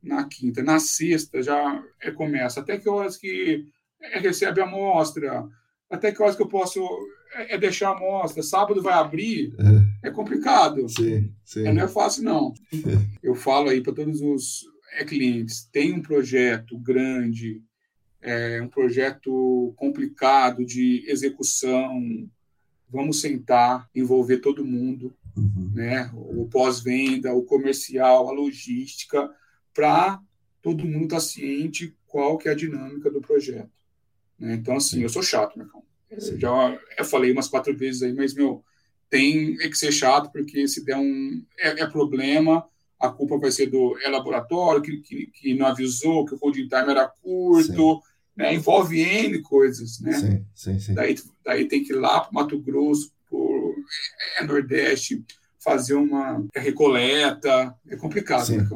B: na quinta. Na sexta já é, começa. Até que horas que é, recebe a amostra, até que horas que eu posso é, é deixar a amostra. Sábado vai abrir, é, é complicado.
A: Sim, sim.
B: É, não é fácil, não. eu falo aí para todos os é, clientes, tem um projeto grande, é, um projeto complicado de execução, vamos sentar, envolver todo mundo, uhum. né? o pós-venda, o comercial, a logística, para todo mundo estar tá ciente qual que é a dinâmica do projeto. Né? Então, assim, eu sou chato, meu cão. Já eu falei umas quatro vezes aí, mas, meu, tem é que ser chato, porque se der um... é, é problema, a culpa vai ser do é laboratório, que, que, que, não avisou que o holding time era curto, né? envolve N coisas. Né?
A: Sim, sim, sim.
B: Daí, daí tem que ir lá para Mato Grosso, por é, Nordeste, fazer uma recoleta. É complicado,
A: sim,
B: né?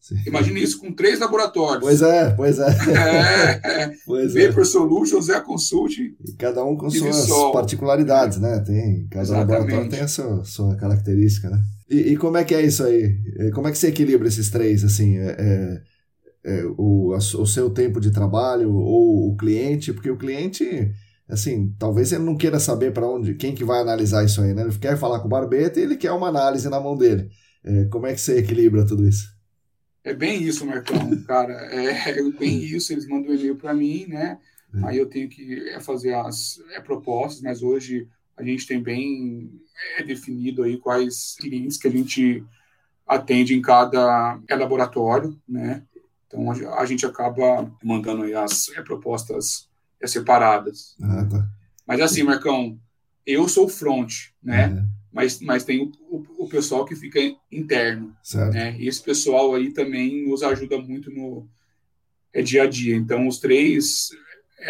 A: Sim.
B: Imagina isso com três laboratórios.
A: Pois é, pois é.
B: é, é. Pois Vapor é. Solutions é a Consult. E
A: cada um com suas particularidades, né? Tem, cada Exatamente. laboratório tem a sua, sua característica, né? E, e, como é que é isso aí? É, como é que você equilibra esses três, assim? É, é, é o, o seu tempo de trabalho ou o cliente? Porque o cliente, assim, talvez ele não queira saber para onde, quem que vai analisar isso aí, né? Ele quer falar com o Barbeta e ele quer uma análise na mão dele. É, como é que você equilibra tudo isso?
B: É bem isso, Marcão, cara. É, é bem isso. Eles mandam um e-mail para mim, né? É. Aí eu tenho que fazer as propostas, mas hoje a gente tem bem é definido aí quais clientes que a gente atende em cada laboratório, né? Então a gente acaba mandando as é, propostas é, separadas.
A: Ah, tá.
B: Mas assim, Marcão, eu sou front, né? Uhum. Mas, mas tem o, o, o, pessoal que fica interno.
A: Certo.
B: Né? E esse pessoal aí também nos ajuda muito no é, dia a dia. Então, os três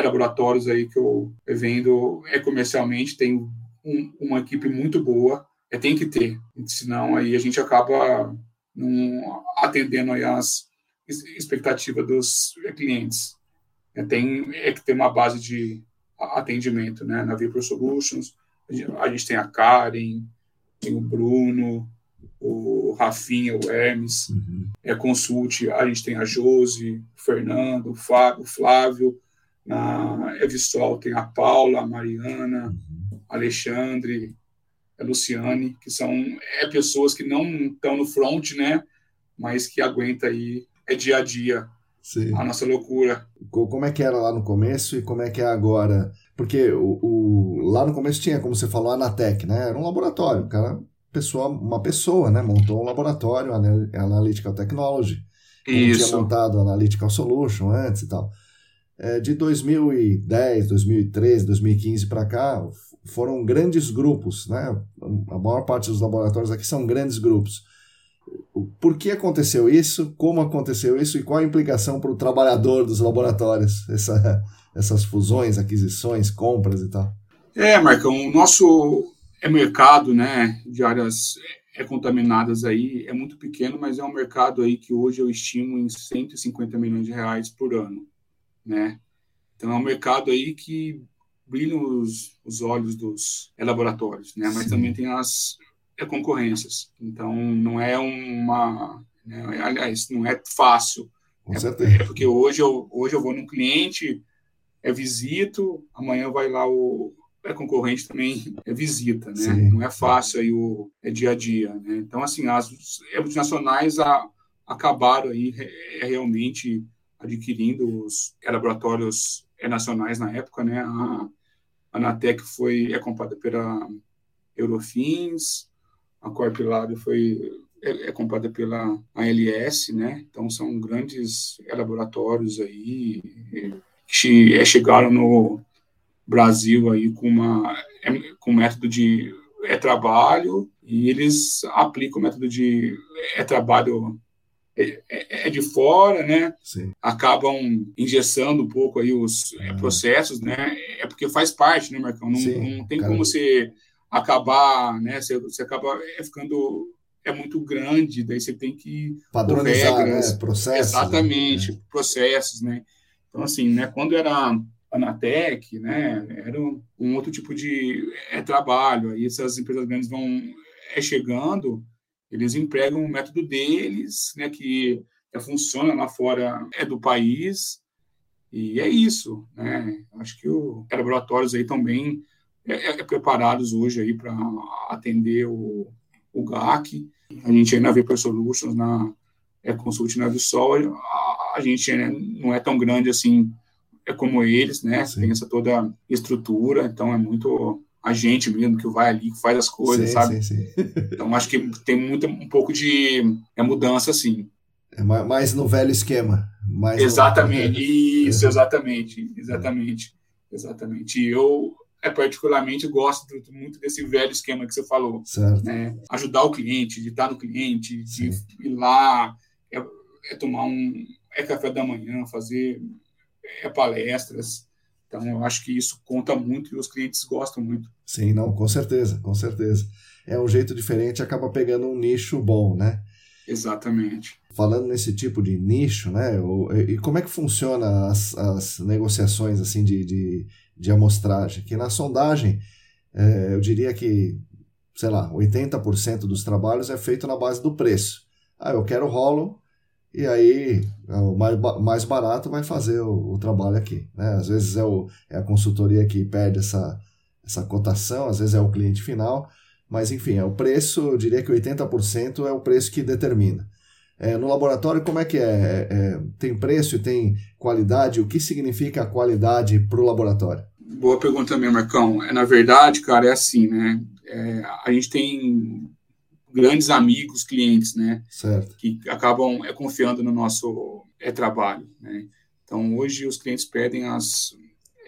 B: laboratórios aí que eu vendo é comercialmente, tem um, uma equipe muito boa, é, tem que ter, senão aí a gente acaba não atendendo aí as expectativas dos clientes. É, tem é que ter uma base de atendimento, né? Na Vapor Solutions, a gente tem a Karen, tem o Bruno, o Rafinha, o Hermes, uhum. é Consulte, a gente tem a Josi, o Fernando, o Fábio, o Flávio, na Evistol tem a Paula, a Mariana, uhum. Alexandre, a Luciane, que são é, pessoas que não estão no front, né? Mas que aguenta aí, é dia a dia,
A: Sim.
B: a nossa loucura.
A: Como é que era lá no começo e como é que é agora? Porque o, o lá no começo tinha, como você falou, a Anatec, né? Era um laboratório, cara, pessoa, uma pessoa, né? Montou um laboratório, Analytical Technology.
B: Isso.
A: Tinha montado Analytical Solution antes e tal. É, de 2010, 2013, 2015 para cá, foram grandes grupos, né? A maior parte dos laboratórios aqui são grandes grupos. Por que aconteceu isso? Como aconteceu isso? E qual a implicação para o trabalhador dos laboratórios? Essa, essas fusões, aquisições, compras e tal.
B: É, Marcão, o nosso é mercado, né, de áreas é contaminadas aí é muito pequeno, mas é um mercado aí que hoje eu estimo em 150 milhões de reais por ano, né? Então é um mercado aí que brilham os, os olhos dos laboratórios, né? Mas Sim. também tem as é, concorrências. Então, não é uma... Né? Aliás, não é fácil.
A: Com certeza. É
B: porque hoje eu, hoje eu vou num cliente, é visito, amanhã vai lá o é concorrente também é visita, né? Sim. Não é fácil aí o é dia a dia, né? Então assim, as multinacionais a, acabaram aí é, realmente adquirindo os laboratórios é, nacionais na época, né? A, a Anatec foi é comprada pela Eurofins, a Corpilab foi é, é comprada pela ALS, né? Então são grandes laboratórios aí que é, chegaram no Brasil aí com uma é, com método de é trabalho e eles aplicam o método de é trabalho é, é, de fora, né? Sim. Acabam engessando um pouco aí os ah. processos, né? É porque faz parte, né, Marcão? Não, não tem Cara. como você acabar, né? Você, você acaba ficando é muito grande, daí você tem que
A: padronizar regras, né? processos.
B: Exatamente, né? processos, né? Então assim, né? Quando era Anatec, né? Era um, um outro tipo de é, trabalho. Aí essas empresas grandes vão é, chegando, eles empregam o método deles, né? Que funciona lá fora é do país e é isso, né? Acho que os laboratórios aí também é, é, preparados hoje aí para atender o, o GAC. A gente ainda vê Solutions na é, Consult na Visol, a, a gente né, não é tão grande assim é como eles, né? Sim. Tem essa toda estrutura, então é muito a gente mesmo que vai ali, que faz as coisas, sim, sabe? Sim, então acho que tem muito, um pouco de é mudança, assim.
A: É mais no velho esquema. Mais
B: exatamente, no... isso, exatamente, exatamente, exatamente. E eu é, particularmente gosto muito desse velho esquema que você falou. Né? Ajudar o cliente, de estar no cliente, de ir lá, é, é tomar um é café da manhã, fazer é, palestras. Então, eu acho que isso conta muito e os clientes gostam muito.
A: Sim, não, com certeza, com certeza. É um jeito diferente, acaba pegando um nicho bom, né?
B: Exatamente.
A: Falando nesse tipo de nicho, né? E como é que funciona as, as negociações assim de, de, de amostragem? Que na sondagem, é, eu diria que, sei lá, 80% dos trabalhos é feito na base do preço. Ah, eu quero rolo, e aí é o mais, mais barato vai fazer o, o trabalho aqui. Né? Às vezes é, o, é a consultoria que pede essa, essa cotação, às vezes é o cliente final, mas enfim, é o preço, eu diria que 80% é o preço que determina. É, no laboratório, como é que é? é? é tem preço e tem qualidade? O que significa a qualidade para o laboratório?
B: Boa pergunta também, Marcão. É, na verdade, cara, é assim, né? É, a gente tem grandes amigos, clientes, né? Certo. Que acabam é, confiando no nosso é, trabalho, né? Então, hoje os clientes pedem as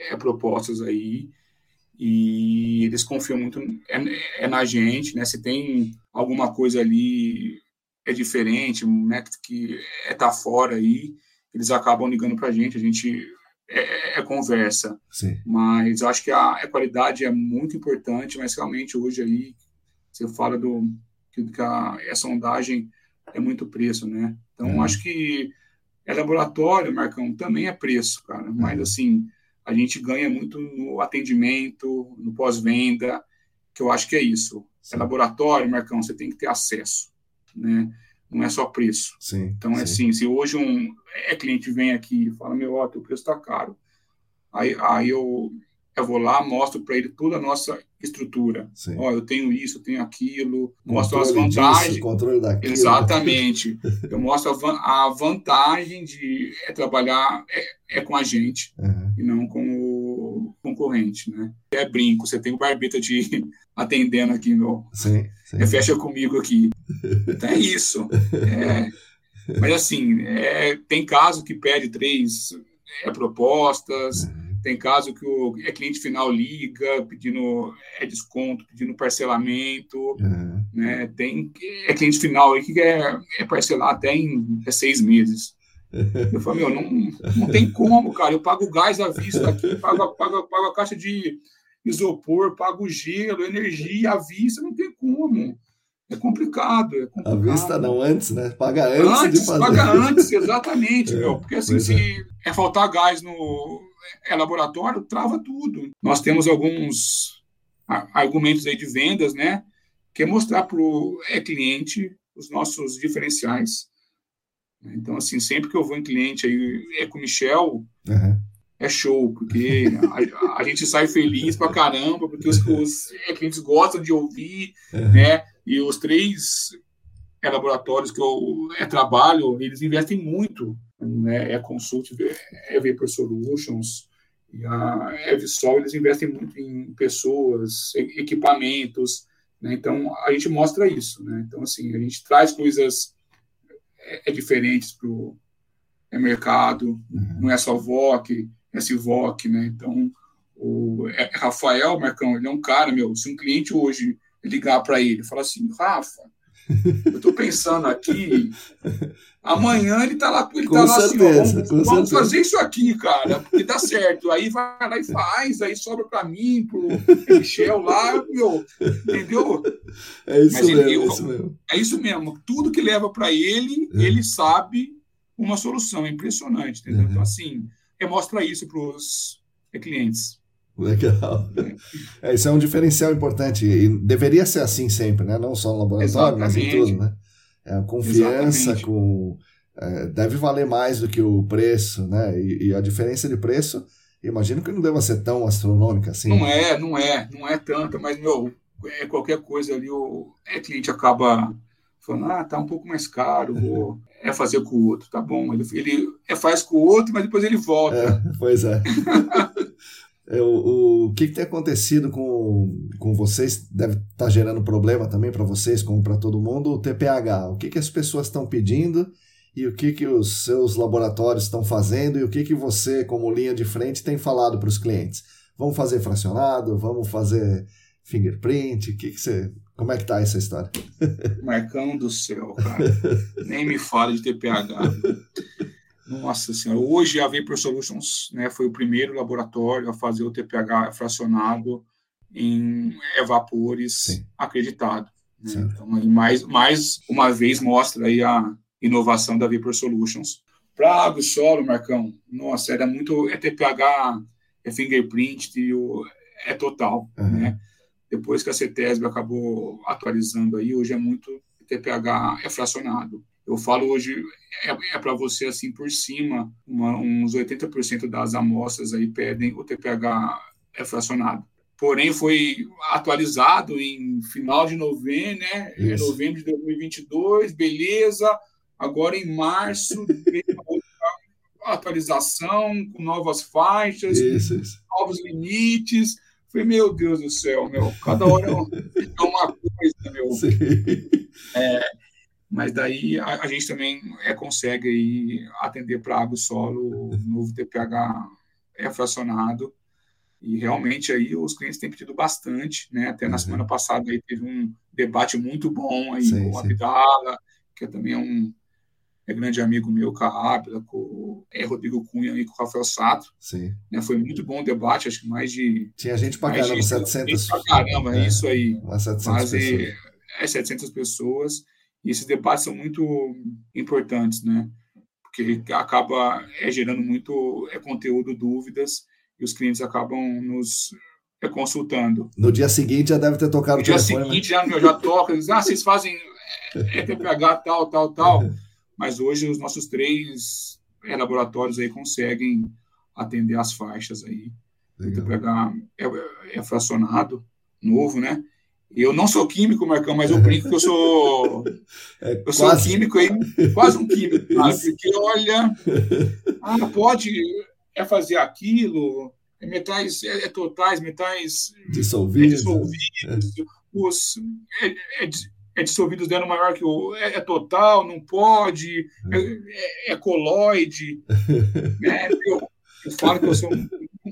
B: é, propostas aí e eles confiam muito é, é, na gente, né? Se tem alguma coisa ali é diferente, né? Que é tá fora aí, eles acabam ligando para a gente, a gente é, é conversa. Sim. Mas acho que a, a qualidade é muito importante, mas realmente hoje aí você fala do que, que a, a sondagem é muito preço, né? Então, é. acho que é laboratório, Marcão, também é preço, cara. É. Mas, assim, a gente ganha muito no atendimento, no pós-venda, que eu acho que é isso. Sim. É laboratório, Marcão, você tem que ter acesso, né? Não é só preço. Sim, então, é assim, se hoje um é cliente vem aqui e fala, meu, ó, teu preço está caro. Aí, aí eu, eu vou lá, mostro para ele toda a nossa estrutura. Sim. Ó, eu tenho isso, eu tenho aquilo, mostro as vantagens. Disso,
A: controle daquilo.
B: Exatamente. eu mostro a, vantagem de é, trabalhar é, é, com a gente uhum. e não com concorrente, né? É brinco, você tem o barbeta de atendendo aqui, meu. Sim, sim. É, fecha comigo aqui. Então é isso. É, mas assim, é, tem caso que pede três é, propostas. Uhum tem caso que o é cliente final liga pedindo é desconto, pedindo parcelamento, uhum. né? Tem é cliente final aí que quer é parcelar até em seis meses. Eu falei, meu, não, não tem como, cara. Eu pago gás à vista aqui, pago, pago, pago a caixa de isopor, pago gelo, energia à vista, não tem como. É complicado, é complicado.
A: À vista não, antes, né? Paga antes, antes de fazer.
B: Paga antes, exatamente, é, meu. Porque assim, se é. é faltar gás no, é laboratório, trava tudo. Nós temos alguns argumentos aí de vendas, né? Que é mostrar para o é, cliente os nossos diferenciais. Então, assim, sempre que eu vou em cliente aí é com o Michel, uhum. é show, porque a, a, gente sai feliz pra caramba, porque os, os é, clientes gostam de ouvir, uhum. né? E os três é, laboratórios que eu é, trabalho, eles investem muito né, é Consult, é Vapor Solutions e a Evsol, eles investem muito em pessoas, equipamentos, né, então a gente mostra isso, né, então assim, a gente traz coisas é, é diferentes para o é mercado, uhum. não é só VOC, é CIVOC, né, então o é, Rafael Marcão, ele é um cara, meu, se um cliente hoje ligar para ele e falar assim, Rafa, Eu estou pensando aqui, amanhã ele está lá, ele com tá lá certeza, assim, ó, vamos, vamos fazer isso aqui, cara, porque dá certo. Aí vai lá e faz, aí sobra para mim, pro Michel lá, meu, entendeu?
A: É isso, Mas mesmo, ele, é isso mesmo.
B: É isso mesmo. Tudo que leva para ele, é. ele sabe uma solução. É impressionante, entendeu? Uhum. Então, assim, mostra isso para os clientes.
A: Legal. É, isso é um diferencial importante e deveria ser assim sempre, né? Não só no laboratório, Exatamente. mas em tudo, né? É a confiança Exatamente. com é, deve valer mais do que o preço, né? E, e, a diferença de preço, imagino que não deva ser tão astronômica assim.
B: Não é, não é, não é tanta, mas meu, é qualquer coisa ali o é, cliente acaba falando, ah, tá um pouco mais caro, vou é fazer com o outro, tá bom? Ele, ele é, faz com o outro, mas depois ele volta.
A: É, pois é. É, o, o que, que, tem acontecido com, com vocês? Deve estar tá gerando problema também para vocês, como para todo mundo, o TPH. O que, que as pessoas estão pedindo e o que, que os seus laboratórios estão fazendo e o que, que você, como linha de frente, tem falado para os clientes? Vamos fazer fracionado? Vamos fazer fingerprint? Que, que você. Como é que tá essa história?
B: Marcão do céu, cara. Nem me fala de TPH. Nossa senhora, hoje a Vapor Solutions né, foi o primeiro laboratório a fazer o TPH fracionado em evapores Sim. acreditado. Né? Então, mais, mais uma vez mostra aí a inovação da Vapor Solutions. Para água e solo, Marcão, nossa, era muito, é TPH, é fingerprint, é total, uhum. né? Depois que a CETESB acabou atualizando aí, hoje é muito TPH é fracionado. Eu falo hoje, é, é para você assim por cima, uma, uns 80% das amostras aí pedem o TPH é fracionado. Porém, foi atualizado em final de novembro, né? Em novembro de 2022, beleza. Agora em março, atualização com novas faixas,
A: isso, isso.
B: novos limites. Falei, meu Deus do céu, meu, cada hora é uma coisa, meu. É, mas daí a, a gente também é, consegue aí atender para água e solo, o novo TPH é fracionado, e realmente aí os clientes têm pedido bastante, né? Até na uhum. semana passada aí teve um debate muito bom aí sim, com a Abdala, que é também um é grande amigo meu com a Abdala, com é, Rodrigo Cunha e com o Rafael Sato.
A: Sim.
B: Né? Foi muito bom o debate, acho que mais de...
A: Tinha gente para caramba, 700...
B: Pra caramba, é, isso aí. 700 quase pessoas. É, 700 pessoas. E esses debates são muito importantes, né? Porque acaba é, gerando muito é, conteúdo, dúvidas, e os clientes acabam nos é, consultando.
A: No dia seguinte já deve ter tocado no
B: o telefone. No dia seguinte né? já, já toca, diz, ah, vocês fazem ETPH é, tal, tal, tal. Mas hoje os nossos três é, laboratórios aí conseguem atender as faixas aí. Legal. O TPH é, é fracionado, novo, né? Eu não sou químico, Marcão, mas eu brinco que eu sou. É, eu sou quase. químico aí, quase um químico, porque olha, ah, pode é fazer aquilo, é metais é, é totais, metais
A: dissolvidos,
B: é dissolvidos é. os é, é, dissolvidos dando maior que o é, total, não pode, é, coloide, né? Eu, eu falo que eu sou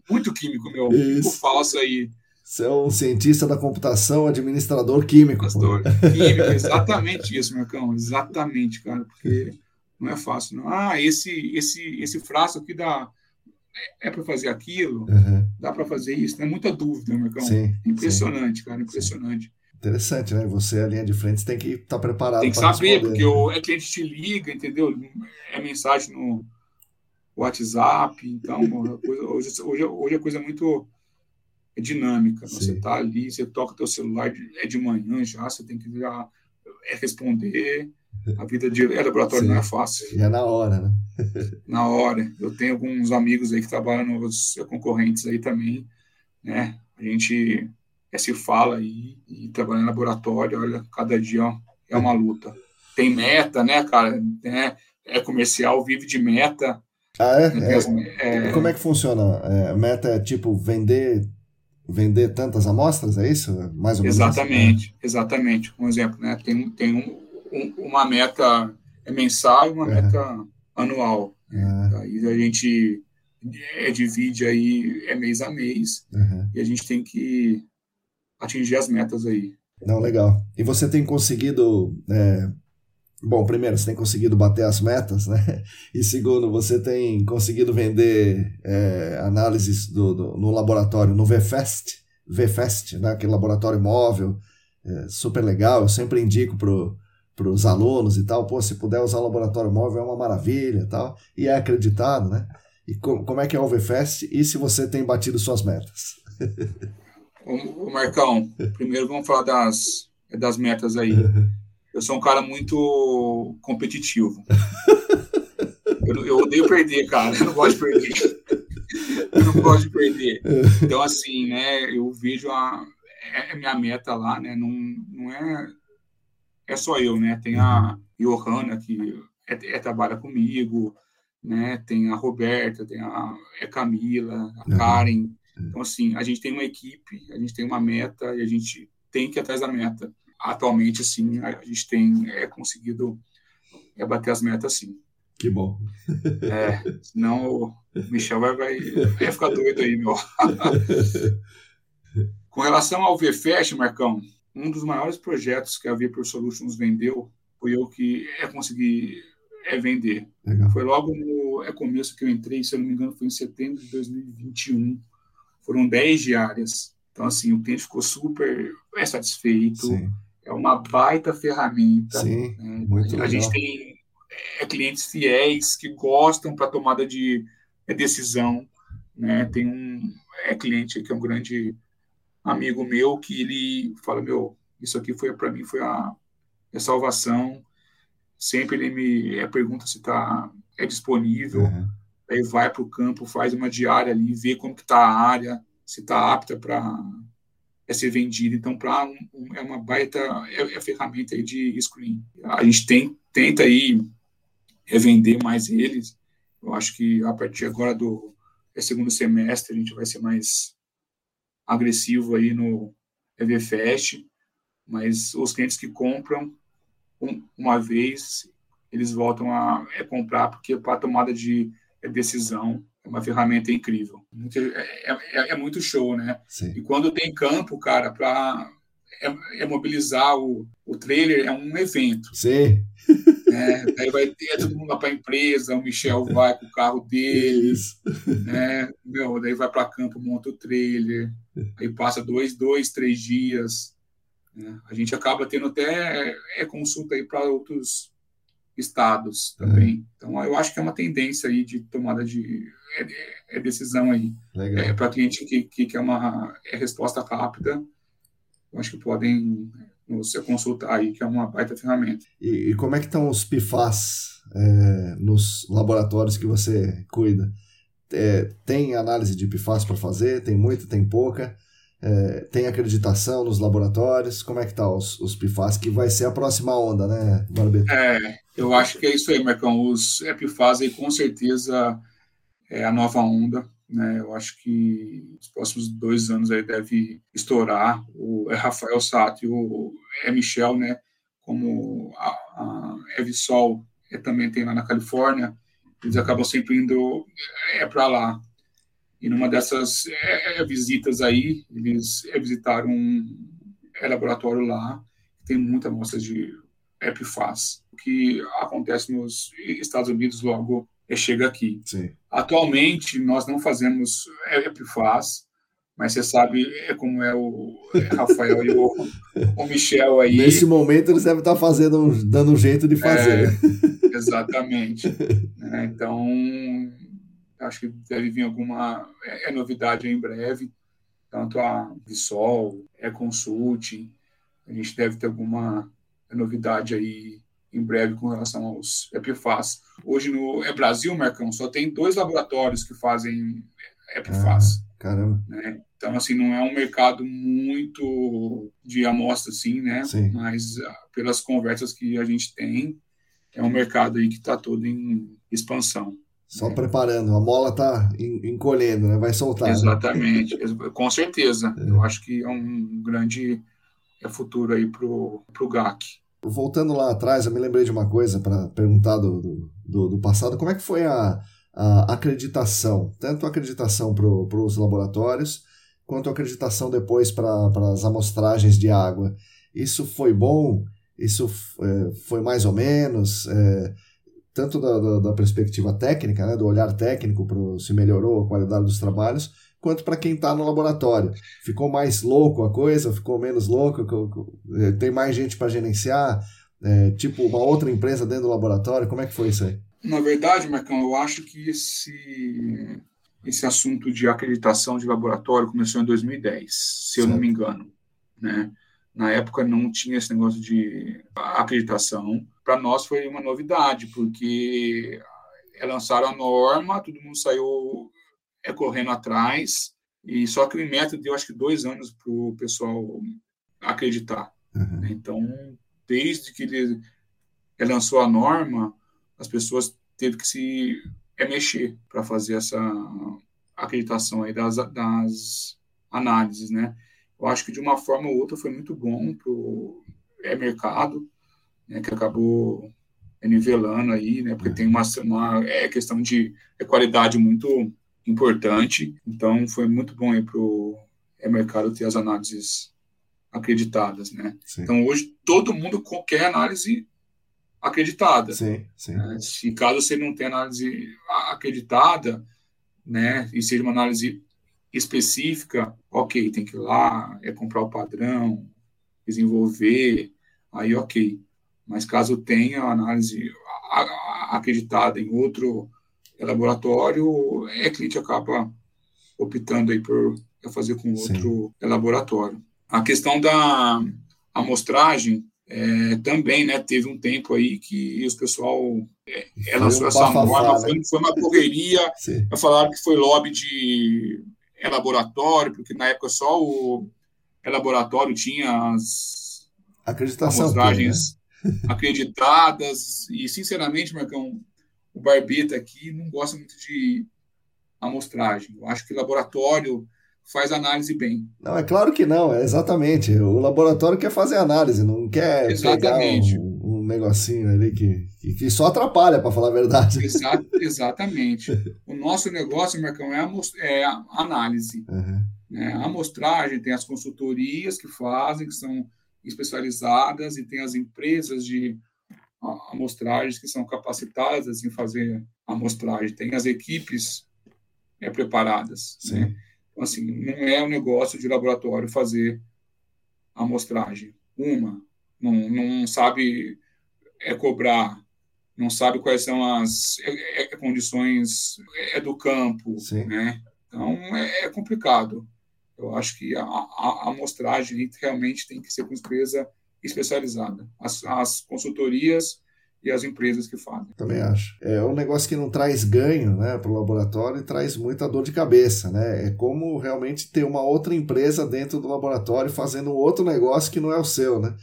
B: muito químico, meu, eu faço aí.
A: Você é um cientista da computação, administrador químico.
B: Administrador químico, exatamente isso, Marcão. Exatamente, cara, porque não é fácil. Não. Ah, esse, esse, esse frasco aqui dá. É, para fazer aquilo? Uhum. Dá para fazer isso? É muita dúvida, Marcão. Sim, impressionante, sim. cara, impressionante. Sim.
A: Interessante, né? Você, a linha de frente, tem que estar tá preparado.
B: Tem que saber, responder, porque o é cliente te liga, entendeu? É mensagem no WhatsApp, então, hoje, hoje, hoje é coisa muito é dinâmica. Sim. Você está ali, você toca teu celular, é de manhã já, você tem que já é responder. A vida de é laboratório Sim. não é fácil.
A: E é na hora, né?
B: na hora. Eu tenho alguns amigos aí que trabalham nos concorrentes aí também, né? A gente é, se fala aí e trabalha em laboratório, olha, cada dia ó, é uma luta. Tem meta, né, cara? É, é comercial, vive de meta.
A: Ah, é? é, é... Como é que funciona? É, meta é tipo vender vender tantas amostras, é isso?
B: Mais ou menos exatamente, exatamente. Um exemplo, né? Tem, tem um, um, uma meta mensal e uma uhum. meta anual. Uhum. Aí a gente é, divide aí é mês a mês uhum. e a gente tem que atingir as metas aí.
A: Não, legal. E você tem conseguido. É... Bom, primeiro, você tem conseguido bater as metas, né? E segundo, você tem conseguido vender é, análises do, do, no laboratório, no VFest, VFest, né? aquele laboratório móvel, é, super legal. Eu sempre indico para os alunos e tal, pô, se puder usar o laboratório móvel é uma maravilha e tal. E é acreditado, né? E co como é que é o VFest e se você tem batido suas metas?
B: O Marcão, primeiro vamos falar das, das metas aí. Eu sou um cara muito competitivo. Eu, eu odeio perder, cara. Eu não gosto de perder. Eu não gosto de perder. Então, assim, né, eu vejo a, é, é minha meta lá, né, não, não é, é só eu, né, tem a Johanna, que é, é, trabalha comigo, né, tem a Roberta, tem a é Camila, a Karen, então, assim, a gente tem uma equipe, a gente tem uma meta e a gente tem que ir atrás da meta. Atualmente, assim, a gente tem é, conseguido é, bater as metas, sim.
A: Que bom.
B: É, senão o Michel vai, vai, vai ficar doido aí, meu. Com relação ao VFest, Marcão, um dos maiores projetos que a Vapor Solutions vendeu foi eu que é, consegui é, vender. Legal. Foi logo no é, começo que eu entrei, se eu não me engano, foi em setembro de 2021 foram 10 diárias. Então, assim, o cliente ficou super é, satisfeito. Sim. É uma baita ferramenta. Sim, né? muito a legal. gente tem é, clientes fiéis que gostam para tomada de é, decisão. Né? Tem um é, cliente que é um grande amigo meu que ele fala, meu, isso aqui foi para mim foi a, a salvação. Sempre ele me é, pergunta se está é disponível. Uhum aí vai para o campo, faz uma diária ali, vê como que está a área, se está apta para é ser vendida. Então, para um, um, é uma baita é, é ferramenta aí de screen. A gente tem, tenta aí revender mais eles. Eu acho que a partir agora do é segundo semestre a gente vai ser mais agressivo aí no EVFest, mas os clientes que compram um, uma vez eles voltam a é, comprar porque para tomada de é decisão, é uma ferramenta incrível. É, é, é muito show, né? Sim. E quando tem campo, cara, para é, é, mobilizar o, o trailer é um evento.
A: Sim.
B: Né? Aí vai ter todo mundo lá para a empresa, o Michel vai com o carro deles, né? Meu, daí vai para campo, monta o trailer, aí passa dois, dois, três dias. Né? A gente acaba tendo até é, consulta aí para outros estados também. Uhum. Então, eu acho que é uma tendência aí de tomada de é, é decisão aí. É, Para cliente que, que quer uma é resposta rápida, eu acho que podem você consultar aí, que é uma baita ferramenta.
A: E, e como é que estão os PFAS é, nos laboratórios que você cuida? É, tem análise de PFAS para fazer? Tem muita, tem pouca? É, tem acreditação nos laboratórios? Como é que tá os, os PFAS, que vai ser a próxima onda, né,
B: Barbeto? É, eu acho que é isso aí, Marcão. Os PFAS aí, com certeza, é a nova onda. Né? Eu acho que nos próximos dois anos aí deve estourar. O é Rafael Sato e o é Michel, né? como a, a Evisol é, também tem lá na Califórnia, eles acabam sempre indo é, para lá. E numa dessas é, é, visitas aí, eles é, visitaram um é, laboratório lá, que tem muita amostra de EPFAS. O que acontece nos Estados Unidos logo é, chega aqui.
A: Sim.
B: Atualmente, nós não fazemos EPFAS, mas você sabe é como é o Rafael e o, o, Michel aí.
A: Nesse momento eles devem estar fazendo, dando um jeito de fazer.
B: É, exatamente. é, então, acho que deve vir alguma é, é novidade em breve, tanto a Visol, é Consulting, a gente deve ter alguma novidade aí em breve com relação aos EPFAS. Hoje no é Brasil, Marcão, só tem dois laboratórios que fazem EPFAS.
A: Ah, caramba.
B: Né? Então, assim, não é um mercado muito de amostra, assim, né?
A: Sim.
B: Mas uh, pelas conversas que a gente tem, é um mercado aí que está todo em expansão.
A: Só é. preparando, a mola está encolhendo, né? vai soltar.
B: Né? Exatamente, né? com certeza. É. Eu acho que é um grande é futuro aí para o GAC.
A: Voltando lá atrás, eu me lembrei de uma coisa para perguntar do, do, do, passado. Como é que foi a, a acreditação? Tanto a acreditação para os laboratórios, quanto a acreditação depois para as amostragens de água. Isso foi bom? Isso é, foi mais ou menos? É, tanto da, da, da, perspectiva técnica, né, do olhar técnico para se melhorou a qualidade dos trabalhos, quanto para quem está no laboratório. Ficou mais louco a coisa? Ficou menos louco? É, tem mais gente para gerenciar? É, tipo uma outra empresa dentro do laboratório? Como é que foi isso aí?
B: Na verdade, Marcão, eu acho que esse, esse assunto de acreditação de laboratório começou em 2010, se certo. eu não me engano. Né? Na época não tinha esse negócio de acreditação. Para nós foi uma novidade, porque lançaram a norma, todo mundo saiu é, correndo atrás, e só que o método deu acho que dois anos para o pessoal acreditar. Uhum. Então, desde que ele lançou a norma, as pessoas teve que se é mexer para fazer essa acreditação aí das, das análises, né? Eu acho que de uma forma ou outra foi muito bom para o é, mercado, né, que acabou nivelando aí, né, porque tem uma, uma é, questão de é, qualidade muito importante, então foi muito bom para o é, mercado ter as análises acreditadas, né? Sim. Então hoje todo mundo quer análise acreditada.
A: Sim, sim.
B: Né? Se caso você não tem análise acreditada, né, e seja uma análise específica, ok, tem que ir lá, é comprar o padrão, desenvolver, aí ok. Mas caso tenha análise acreditada em outro laboratório, é cliente acaba optando aí por fazer com outro Sim. laboratório. A questão da amostragem é, também, né, teve um tempo aí que os pessoal é, lançou essa norma, foi, foi, uma correria, falaram que foi lobby de é laboratório, porque na época só o é laboratório tinha as
A: Acreditação
B: amostragens né? Acreditadas, e sinceramente, Marcão, o Barbeta aqui não gosta muito de amostragem. Eu acho que laboratório faz análise bem.
A: Não, é claro que não, é exatamente. O laboratório quer fazer análise, não quer exatamente. pegar um, um negocinho ali que, que, só atrapalha, para falar a verdade.
B: Exa exatamente. o nosso negócio, Marcão, é é análise. Uhum. Né? A amostragem tem as consultorias que fazem, que são especializadas, e tem as empresas de amostragens que são capacitadas em fazer amostragem. Tem as equipes é, preparadas. Sim. Né? Então, assim, não é um negócio de laboratório fazer amostragem. Uma, não, não sabe é cobrar, não sabe quais são as é, é, condições é, do campo, Sim. né? Então, é, é, complicado. Eu acho que a, a, a amostragem realmente tem que ser com empresa especializada. As, as consultorias e as empresas que fazem.
A: Também acho. É um negócio que não traz ganho né, para o laboratório e traz muita dor de cabeça. Né? É como realmente ter uma outra empresa dentro do laboratório fazendo outro negócio que não é o seu. Né?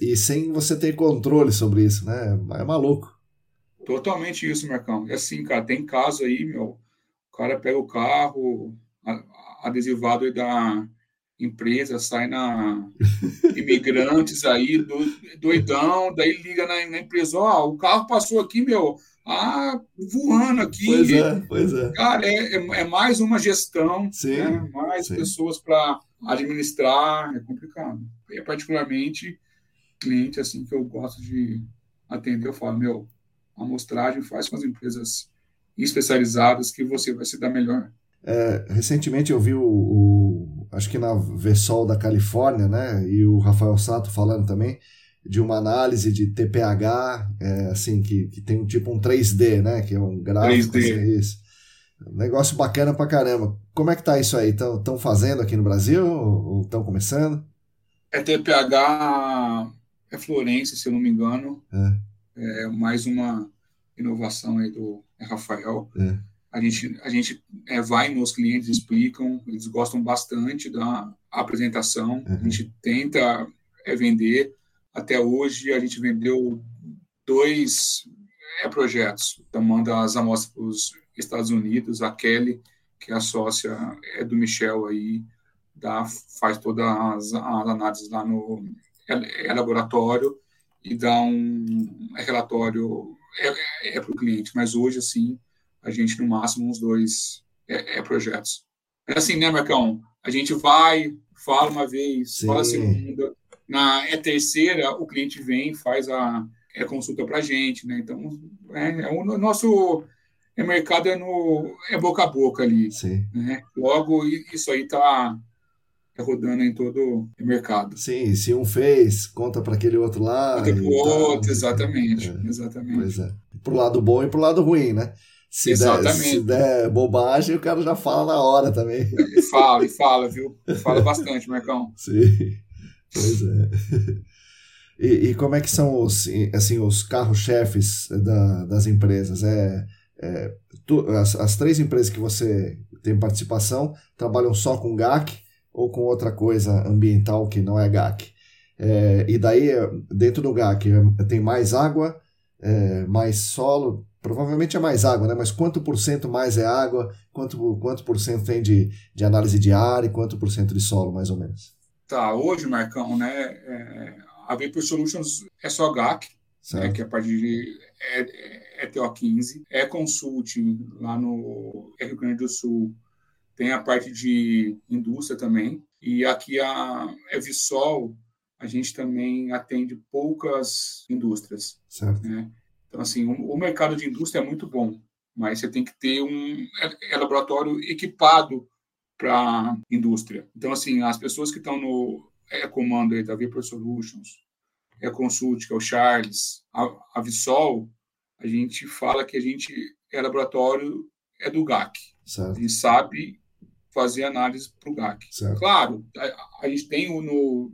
A: E sem você ter controle sobre isso. Né? É maluco.
B: Totalmente isso, Marcão. É assim, cara, tem caso aí, meu, o cara pega o carro adesivado e dá empresa, sai na imigrantes aí, do, doidão, daí liga na, na empresa, ó, oh, o carro passou aqui, meu, ah, voando aqui.
A: Pois é, pois é.
B: Cara, é, é, é mais uma gestão, sim, né? mais sim. pessoas para administrar, é complicado. É particularmente cliente assim que eu gosto de atender, eu falo, meu, a amostragem faz com as empresas especializadas que você vai se dar melhor.
A: É, recentemente eu vi o, o, acho que na Vessol da Califórnia, né, e o Rafael Sato falando também de uma análise de TPH, é, assim, que, que tem um tipo um 3D, né, que é um gráfico, 3D. Assim, isso. Um negócio bacana pra caramba. Como é que tá isso aí? Estão fazendo aqui no Brasil ou estão começando?
B: É TPH é Florence, se eu não me engano. É, é mais uma inovação aí do Rafael. É a gente, a gente é, vai nos clientes, explicam, eles gostam bastante da apresentação, uhum. a gente tenta é, vender. Até hoje, a gente vendeu dois é, projetos. Então, manda as amostras para os Estados Unidos, a Kelly, que é a sócia é do Michel aí, dá, faz todas as, as análises lá no é, é laboratório e dá um relatório é, é para o cliente. Mas hoje, assim, a gente no máximo uns dois é, é projetos. É assim, né, Marcão? A gente vai, fala uma vez, Sim. fala a segunda, Na é terceira, o cliente vem faz a é, consulta para a gente, né? Então, é, é o nosso é mercado é, no, é boca a boca ali.
A: Sim.
B: Né? Logo, isso aí está rodando em todo o mercado.
A: Sim, se um fez, conta para aquele outro lá.
B: Conta para o outro, exatamente. É, exatamente.
A: Pois é. Pro lado bom e pro lado ruim, né? Se Exatamente. Der, se der bobagem, o cara já fala na hora também.
B: E fala, e fala, viu? Fala bastante, Marcão.
A: Sim, pois é. E, e como é que são os, assim, os carros-chefes da, das empresas? É, é tu, as, as três empresas que você tem participação trabalham só com GAC ou com outra coisa ambiental que não é GAC? É, e daí, dentro do GAC, tem mais água, é, mais solo, provavelmente é mais água, né? Mas quanto por cento mais é água? Quanto, quanto por cento tem de, de análise de ar e quanto por cento de solo, mais ou menos?
B: Tá, hoje, Marcão, né? É, a Vapor Solutions é só GAC, né, que é a parte de é, é TO15, é consulting lá no Rio Grande do Sul, tem a parte de indústria também, e aqui a Evisol, a gente também atende poucas indústrias.
A: Certo.
B: Né? Então, assim, o, o, mercado de indústria é muito bom, mas você tem que ter um é, é laboratório equipado para indústria. Então, assim, as pessoas que estão no comando aí da Vapor Solutions, é Consult, que é o Charles, a, a Vissol, a gente fala que a gente é laboratório é do GAC.
A: Certo.
B: A gente sabe fazer análise para o GAC.
A: Certo.
B: Claro, a, a, gente tem no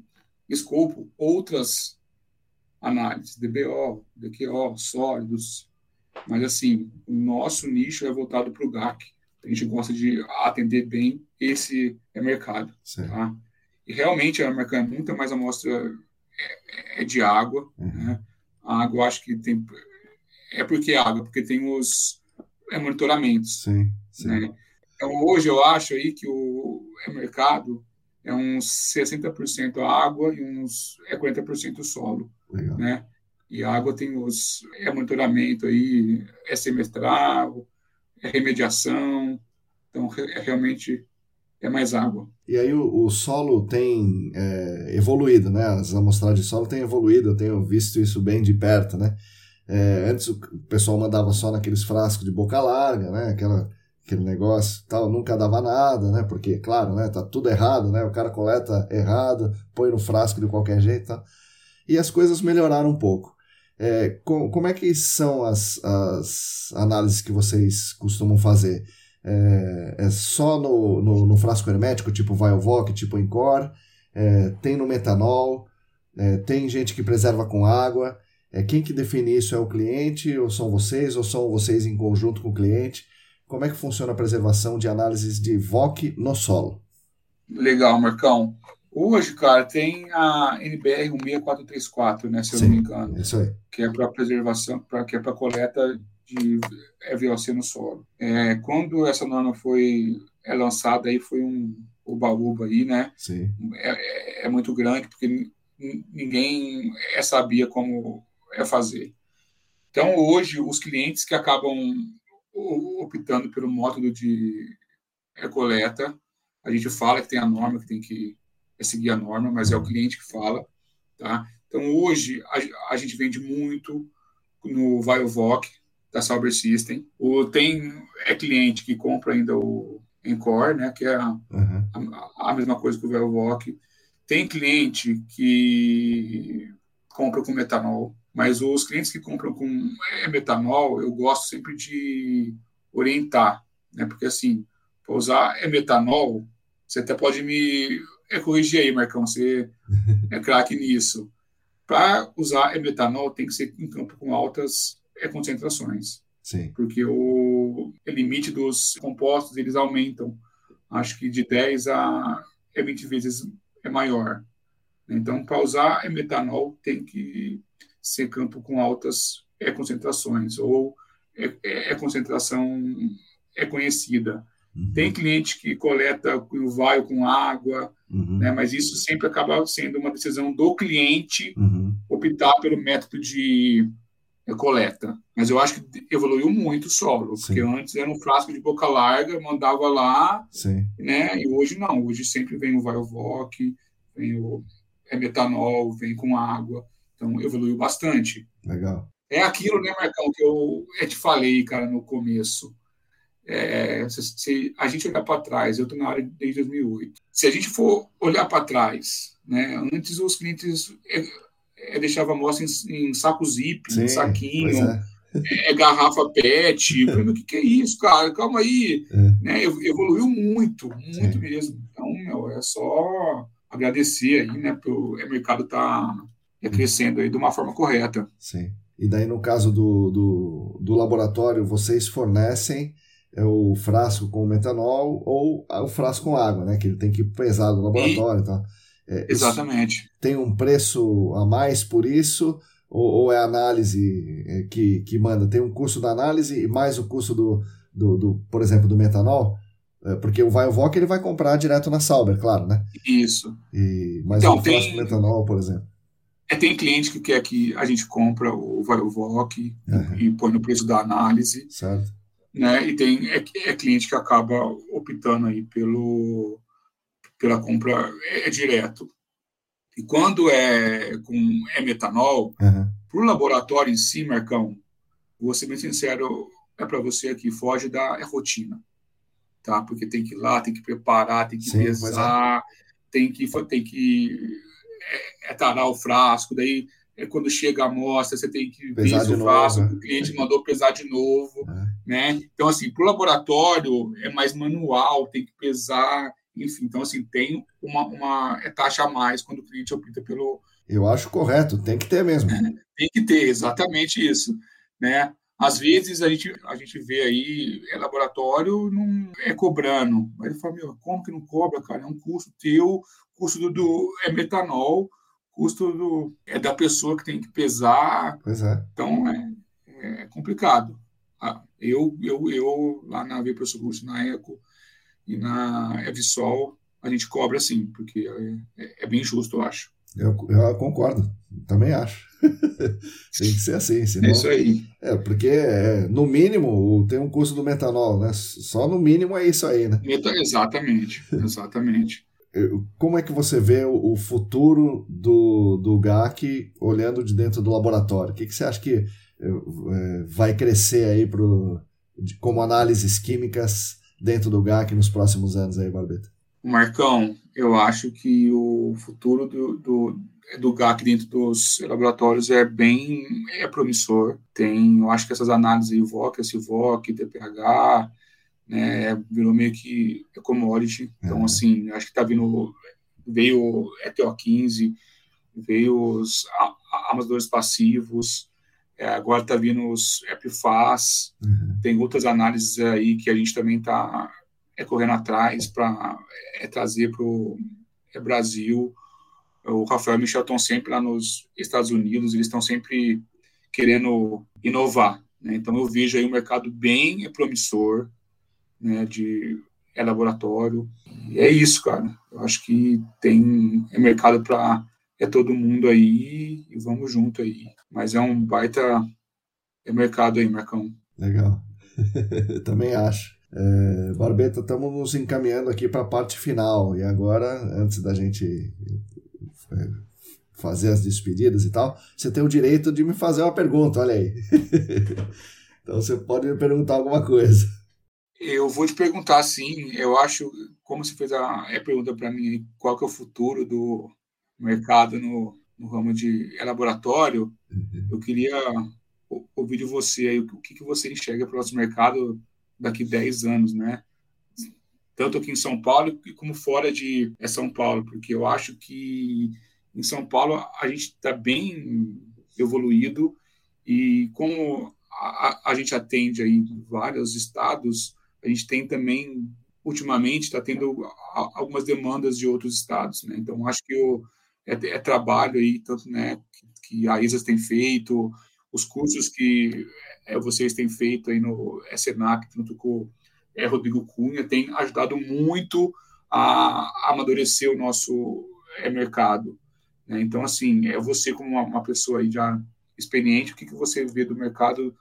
B: escopo outras análises, DBO, DQO, sólidos, mas assim, o nosso nicho é voltado para o GAC. A gente gosta de atender bem esse mercado. Tá? E realmente a mercado é muito mais amostra é, é de água. Uhum. Né? A água, acho que tem. É porque é água, porque tem os é, monitoramentos.
A: Sim, sim.
B: Né? Então, hoje eu acho aí que o é mercado é uns 60% água e uns é 40% solo.
A: Legal.
B: Né? E a água tem os é monitoramento aí, é semestral, é remediação. Então, é realmente é mais água.
A: E aí o, o solo tem é, evoluído, né? As amostragens de solo têm evoluído, eu tenho visto isso bem de perto, né? É, antes o pessoal mandava só naqueles frascos de boca larga, né? Aquela, aquele negócio tal, nunca dava nada, né? Porque, claro, né? Tá tudo errado, né? O cara coleta errado, põe no frasco de qualquer jeito tal. E as coisas melhoraram um pouco. É, com, como é que são as, as análises que vocês costumam fazer? é, é só no, no, no, frasco hermético, tipo Viovoc, tipo Encore, é, tem no metanol, é, tem gente que preserva com água. É, quem que define isso é o cliente, ou são vocês, ou são vocês em conjunto com o cliente? Como é que funciona a preservação de análises de VOC no solo?
B: Legal, Marcão. Hoje, cara, tem a NBR 16434, né, se eu
A: Sim,
B: não me engano.
A: Isso aí.
B: Que é para preservação, pra, que é para coleta de VOC no solo. É, quando essa norma foi é lançada, aí foi um uba-uba aí, né?
A: Sim.
B: É, é, é muito grande, porque ninguém é, sabia como é fazer. Então, hoje, os clientes que acabam optando pelo método de coleta, a gente fala que tem a norma, que tem que seguir a norma, mas é o cliente que fala, tá? Então, hoje, a, a gente vende muito no VioVoc, da Cyber System. O, tem é cliente que compra ainda o Encore, né, que é a, uhum. a, a mesma coisa que o Velvoc. Tem cliente que compra com metanol, mas os clientes que compram com é, metanol, eu gosto sempre de orientar, né, porque assim, para usar é metanol, você até pode me é, corrigir aí, Marcão, você é craque nisso. Para usar metanol, tem que ser em campo com altas é concentrações.
A: Sim.
B: Porque o, limite dos compostos, eles aumentam. Acho que de 10 a 20 é vezes é maior. Então, para usar metanol, tem que ser campo com altas é, concentrações, ou é, é, é concentração é conhecida. Uhum. Tem cliente que coleta o vaio com água, uhum. né, mas isso sempre acaba sendo uma decisão do cliente uhum. optar pelo método de coleta. Mas eu acho que evoluiu muito o solo, Sim. porque antes era um frasco de boca larga, mandava lá,
A: Sim.
B: né? E hoje não, hoje sempre vem o Viovoc, vem o é metanol, vem com água. Então, evoluiu bastante.
A: Legal.
B: É aquilo, né, Marcão, que eu, eu te falei, cara, no começo. É, se, se, a gente olhar para trás, eu estou na área desde 2008. Se a gente for olhar para trás, né, antes os clientes é, é, deixavam a amostra em, em saco zip, Sim, em saquinho, é. é. garrafa PET. O que, que é isso, cara? Calma aí. É. Né, evoluiu muito, muito Sim. mesmo. Então, meu, é só agradecer aí, né, pelo o mercado tá crescendo aí de uma forma correta.
A: Sim. E daí, no caso do, do, do laboratório, vocês fornecem é o frasco com metanol ou o frasco com água, né? Que ele tem que pesar no laboratório e, tal.
B: É, Exatamente.
A: Tem um preço a mais por isso? Ou, ou é a análise é, que, que manda? Tem um custo da análise e mais o custo do, do, do por exemplo, do metanol? É, porque o Vaiovoc ele vai comprar direto na Sauber, claro, né?
B: Isso.
A: E, mas então, o frasco tem... metanol, por exemplo.
B: É, tem cliente que quer que a gente compra o Vaiovoc uhum. e põe no preço da análise.
A: Certo.
B: Né? E tem é, é cliente que acaba optando aí pelo, pela compra é, é direto. E quando é com é metanol, uhum. para o laboratório em si, Marcão, vou ser bem sincero, é para você aqui, foge da é rotina. Tá? Porque tem que ir lá, tem que preparar, tem que Sim, é. pesar, tem que, tem que é, é tarar o frasco, daí é quando chega a amostra, você tem que
A: pesar ver o frasco,
B: né? o cliente mandou pesar de novo, é. né? Então, assim, para o laboratório é mais manual, tem que pesar, enfim. Então, assim, tem uma, uma é taxa a mais quando o cliente opta pelo...
A: Eu acho correto, tem que ter mesmo.
B: Tem que ter, exatamente isso, né? Às vezes a gente, a gente vê aí, é laboratório, não é cobrando. Mas ele fala, meu, como que não cobra, cara? É um custo teu, custo do, do é metanol, custo do, é da pessoa que tem que pesar.
A: É.
B: Então é, é complicado. Ah, eu, eu, eu, lá na Via Pressugusto, na Eco e na Evisol, a gente cobra sim, porque é, é, é bem justo, eu acho.
A: Eu, eu concordo, também acho. tem que ser assim, senão...
B: É isso aí.
A: É, porque é, no mínimo tem um custo do metanol, né? Só no mínimo é isso aí, né?
B: Exatamente, exatamente.
A: Como é que você vê o futuro do, do GAC olhando de dentro do laboratório? O que, que você acha que é, vai crescer aí pro, como análises químicas dentro do GAC nos próximos anos aí, Barbeta?
B: Marcão, eu acho que o futuro do, do, do GAC dentro dos laboratórios é bem é promissor. Tem, eu acho que essas análises IVOC, SIVOC, TPH, né, virou meio que commodity. Então, uhum. assim, acho que tá vindo, veio ETO15, veio os amadores passivos, é, agora tá vindo os EPFAS, uhum. tem outras análises aí que a gente também tá é, correndo atrás para é, trazer para o é, Brasil. O Rafael e o Michel estão sempre lá nos Estados Unidos, eles estão sempre querendo inovar. Né? Então, eu vejo aí um mercado bem promissor, né, de é laboratório. E é isso, cara. Eu acho que tem é mercado para é todo mundo aí e vamos junto aí. Mas é um baita é mercado aí, Marcão.
A: Legal. Também acho. É, Barbeta, estamos nos encaminhando aqui para a parte final. E agora, antes da gente é, fazer as despedidas e tal, você tem o direito de me fazer uma pergunta, olha aí. então você pode me perguntar alguma coisa.
B: Eu vou te perguntar, sim. Eu acho, como você fez a, a pergunta para mim, qual que é o futuro do mercado no, no ramo de laboratório, uhum. eu queria ouvir de você aí, o que, que você enxerga para o nosso mercado daqui 10 anos, né? Tanto aqui em São Paulo como fora de é São Paulo, porque eu acho que em São Paulo a gente está bem evoluído e como a, a, gente atende aí vários estados, a gente tem também, ultimamente, está tendo algumas demandas de outros estados, né? Então, acho que o, é, é trabalho aí, tanto né, que, a ISAS tem feito, os cursos que é, vocês têm feito aí no SENAC, junto com é, Rodrigo Cunha, tem ajudado muito a, a amadurecer o nosso é, mercado. Né? Então, assim, é você como uma, uma, pessoa aí já experiente, o que, que você vê do mercado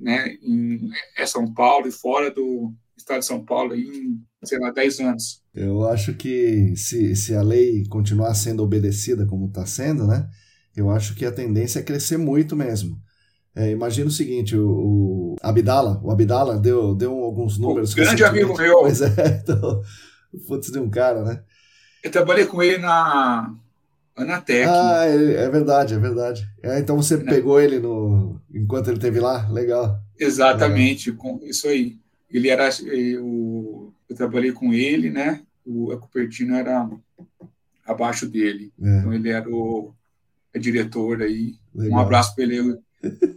B: né, em é São Paulo e fora do, estado de São Paulo em, sei lá, 10 anos.
A: Eu acho que se, se a lei continuar sendo obedecida como está sendo, né? Eu acho que a tendência é crescer muito mesmo. É, imagina o seguinte, o, o Abdala, o Abdala deu, deu alguns números.
B: O grande amigo meu.
A: Pois é, então, putz de um cara, né?
B: Eu trabalhei com ele na Anatec.
A: Ah, é, é verdade, é verdade. É, então você pegou ele no enquanto ele esteve lá? Legal.
B: Exatamente, com isso aí. Ele era eu, eu trabalhei com ele, né? O a Cupertino era abaixo dele. É. Então ele era o diretor aí. Legal. Um abraço para ele, eu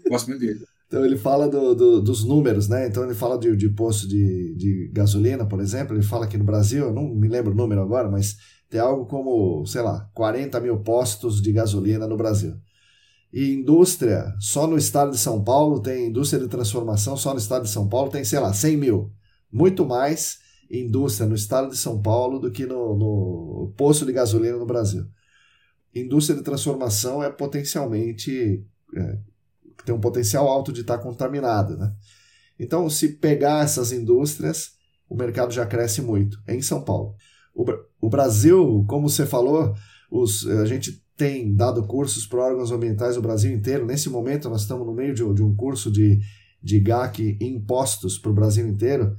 B: gosto muito dele.
A: Então ele fala do, do, dos números, né? Então ele fala de, de posto de, de gasolina, por exemplo. Ele fala que no Brasil, eu não me lembro o número agora, mas tem algo como, sei lá, 40 mil postos de gasolina no Brasil. E indústria, só no estado de São Paulo tem indústria de transformação, só no estado de São Paulo tem, sei lá, 100 mil. Muito mais indústria no estado de São Paulo do que no, no posto de gasolina no Brasil. Indústria de transformação é potencialmente. É, tem um potencial alto de estar contaminada. Né? Então, se pegar essas indústrias, o mercado já cresce muito em São Paulo. O, o Brasil, como você falou, os, a gente tem dado cursos para órgãos ambientais no Brasil inteiro. Nesse momento, nós estamos no meio de, de um curso de, de GAC impostos para o Brasil inteiro.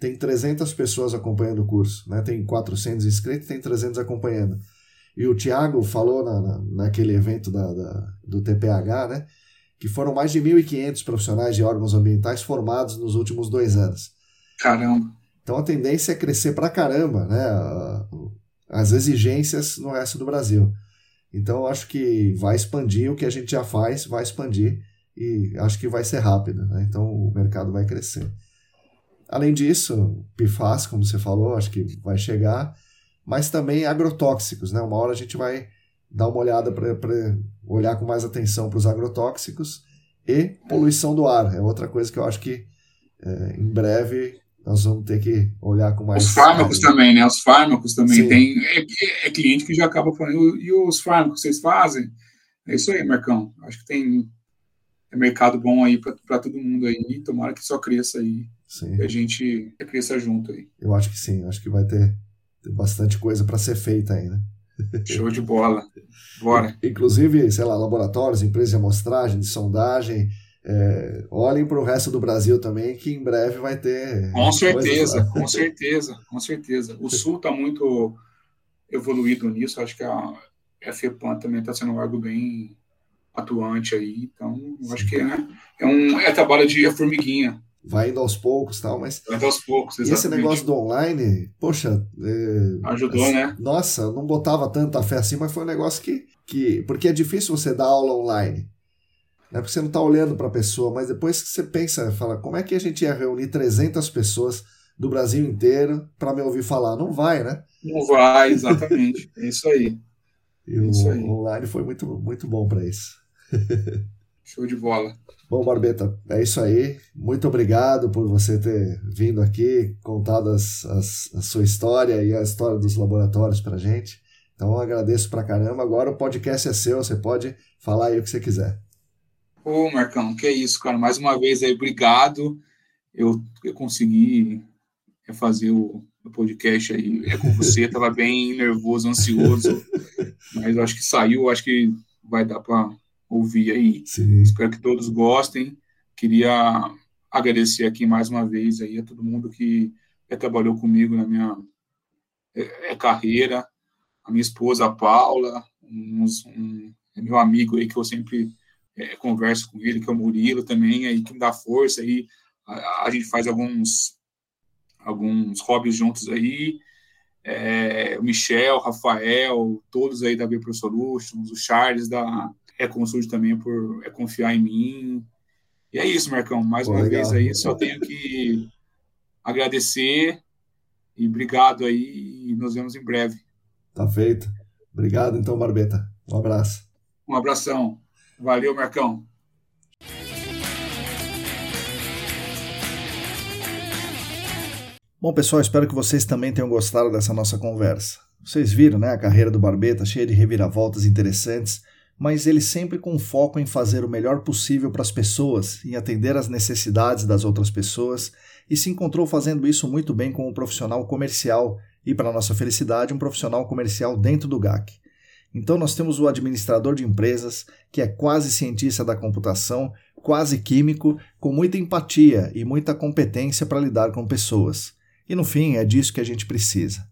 A: Tem 300 pessoas acompanhando o curso, né? tem 400 inscritos, tem 300 acompanhando. E o Tiago falou na, na, naquele evento da, da, do TPH, né? que foram mais de 1.500 profissionais de órgãos ambientais formados nos últimos dois anos.
B: Caramba!
A: Então a tendência é crescer para caramba né? as exigências no resto do Brasil. Então eu acho que vai expandir o que a gente já faz, vai expandir e acho que vai ser rápido, né? Então o mercado vai crescer. Além disso, PFAS, como você falou, acho que vai chegar, mas também agrotóxicos, né? Uma hora a gente vai dar uma olhada para olhar com mais atenção para os agrotóxicos e poluição do ar. É outra coisa que eu acho que é, em breve nós vamos ter que olhar com mais.
B: Os fármacos também, né? Os fármacos também. Sim. Tem é, é, cliente que já acaba falando. E os fármacos vocês fazem? É isso aí, Marcão. Acho que tem é mercado bom aí para todo mundo aí. Tomara que só cresça aí. Sim. E a gente cresça junto aí.
A: Eu acho que sim. Acho que vai ter, ter bastante coisa para ser feita aí, né?
B: Show de bola. Bora.
A: Inclusive, sei lá, laboratórios, empresas de amostragem, de sondagem é, olhem para o resto do Brasil também, que em breve vai ter.
B: Com certeza, com certeza, com certeza. O Sul está muito evoluído nisso, acho que a, FEPAM também está sendo algo bem atuante aí, então acho que é, é um é trabalho de formiguinha.
A: Vai indo aos poucos tal, mas.
B: Vai indo aos poucos,
A: exatamente. E esse negócio do online, poxa.
B: É, Ajudou, assim, né?
A: Nossa, não botava tanta fé assim, mas foi um negócio que, que. Porque é difícil você dar aula online. Né? Porque você não está olhando para a pessoa, mas depois que você pensa, fala, como é que a gente ia reunir 300 pessoas do Brasil inteiro para me ouvir falar? Não vai, né?
B: Não vai, exatamente. é isso aí.
A: E o isso aí. online foi muito, muito bom para isso.
B: Show de bola.
A: Bom, Barbeta, é isso aí. Muito obrigado por você ter vindo aqui, contado as, as, a sua história e a história dos laboratórios para gente. Então, eu agradeço pra caramba. Agora o podcast é seu, você pode falar aí o que você quiser.
B: Ô, Marcão, que é isso, cara. Mais uma vez aí, obrigado. Eu, eu consegui fazer o, o podcast aí é com você. Tava bem nervoso, ansioso, mas acho que saiu. Acho que vai dar para ouvir aí. Sim. Espero que todos gostem. Queria agradecer aqui mais uma vez aí a todo mundo que é, trabalhou comigo na minha é, é carreira, a minha esposa a Paula, uns, um, meu amigo aí que eu sempre é, converso com ele, que é o Murilo também, aí que me dá força, aí a, a gente faz alguns alguns hobbies juntos aí, é, o Michel, o Rafael, todos aí da Pro Solutions, o Charles da Econsud também por é, confiar em mim. E é isso, Marcão, mais Pô, uma legal. vez aí, só tenho que agradecer e obrigado aí, e nos vemos em breve.
A: Tá feito. Obrigado então, Barbeta. Um abraço.
B: Um abração. Valeu, Marcão.
A: Bom, pessoal, espero que vocês também tenham gostado dessa nossa conversa. Vocês viram, né? A carreira do Barbeta cheia de reviravoltas interessantes, mas ele sempre com foco em fazer o melhor possível para as pessoas, em atender às necessidades das outras pessoas, e se encontrou fazendo isso muito bem com um profissional comercial e, para nossa felicidade, um profissional comercial dentro do GAC. Então nós temos o administrador de empresas, que é quase cientista da computação, quase químico, com muita empatia e muita competência para lidar com pessoas. E no fim, é disso que a gente precisa.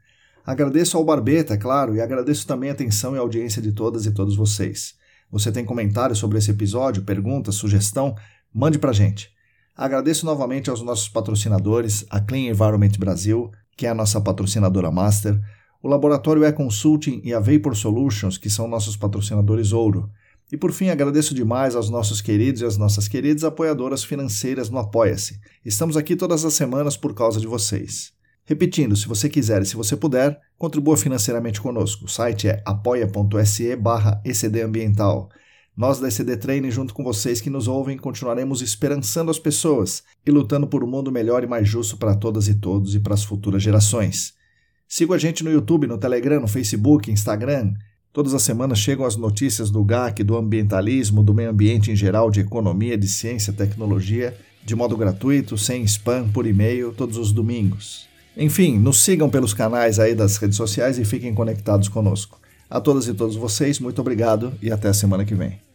A: Agradeço ao Barbeta, claro, e agradeço também a atenção e audiência de todas e todos vocês. Você tem comentários sobre esse episódio, pergunta, sugestão? Mande para gente. Agradeço novamente aos nossos patrocinadores, a Clean Environment Brasil, que é a nossa patrocinadora master, o Laboratório E-Consulting e a Vapor Solutions, que são nossos patrocinadores ouro. E por fim, agradeço demais aos nossos queridos e às nossas queridas apoiadoras financeiras no Apoia-se. Estamos aqui todas as semanas por causa de vocês. Repetindo, se você quiser e se você puder, contribua financeiramente conosco. O site é apoia.se barra ecdambiental. Nós da ECD Training, junto com vocês que nos ouvem, continuaremos esperançando as pessoas e lutando por um mundo melhor e mais justo para todas e todos e para as futuras gerações. Siga a gente no YouTube, no Telegram, no Facebook, Instagram. Todas as semanas chegam as notícias do GAC, do ambientalismo, do meio ambiente em geral, de economia, de ciência, tecnologia, de modo gratuito, sem spam, por e-mail, todos os domingos. Enfim, nos sigam pelos canais aí das redes sociais e fiquem conectados conosco. A todas e todos vocês, muito obrigado e até a semana que vem.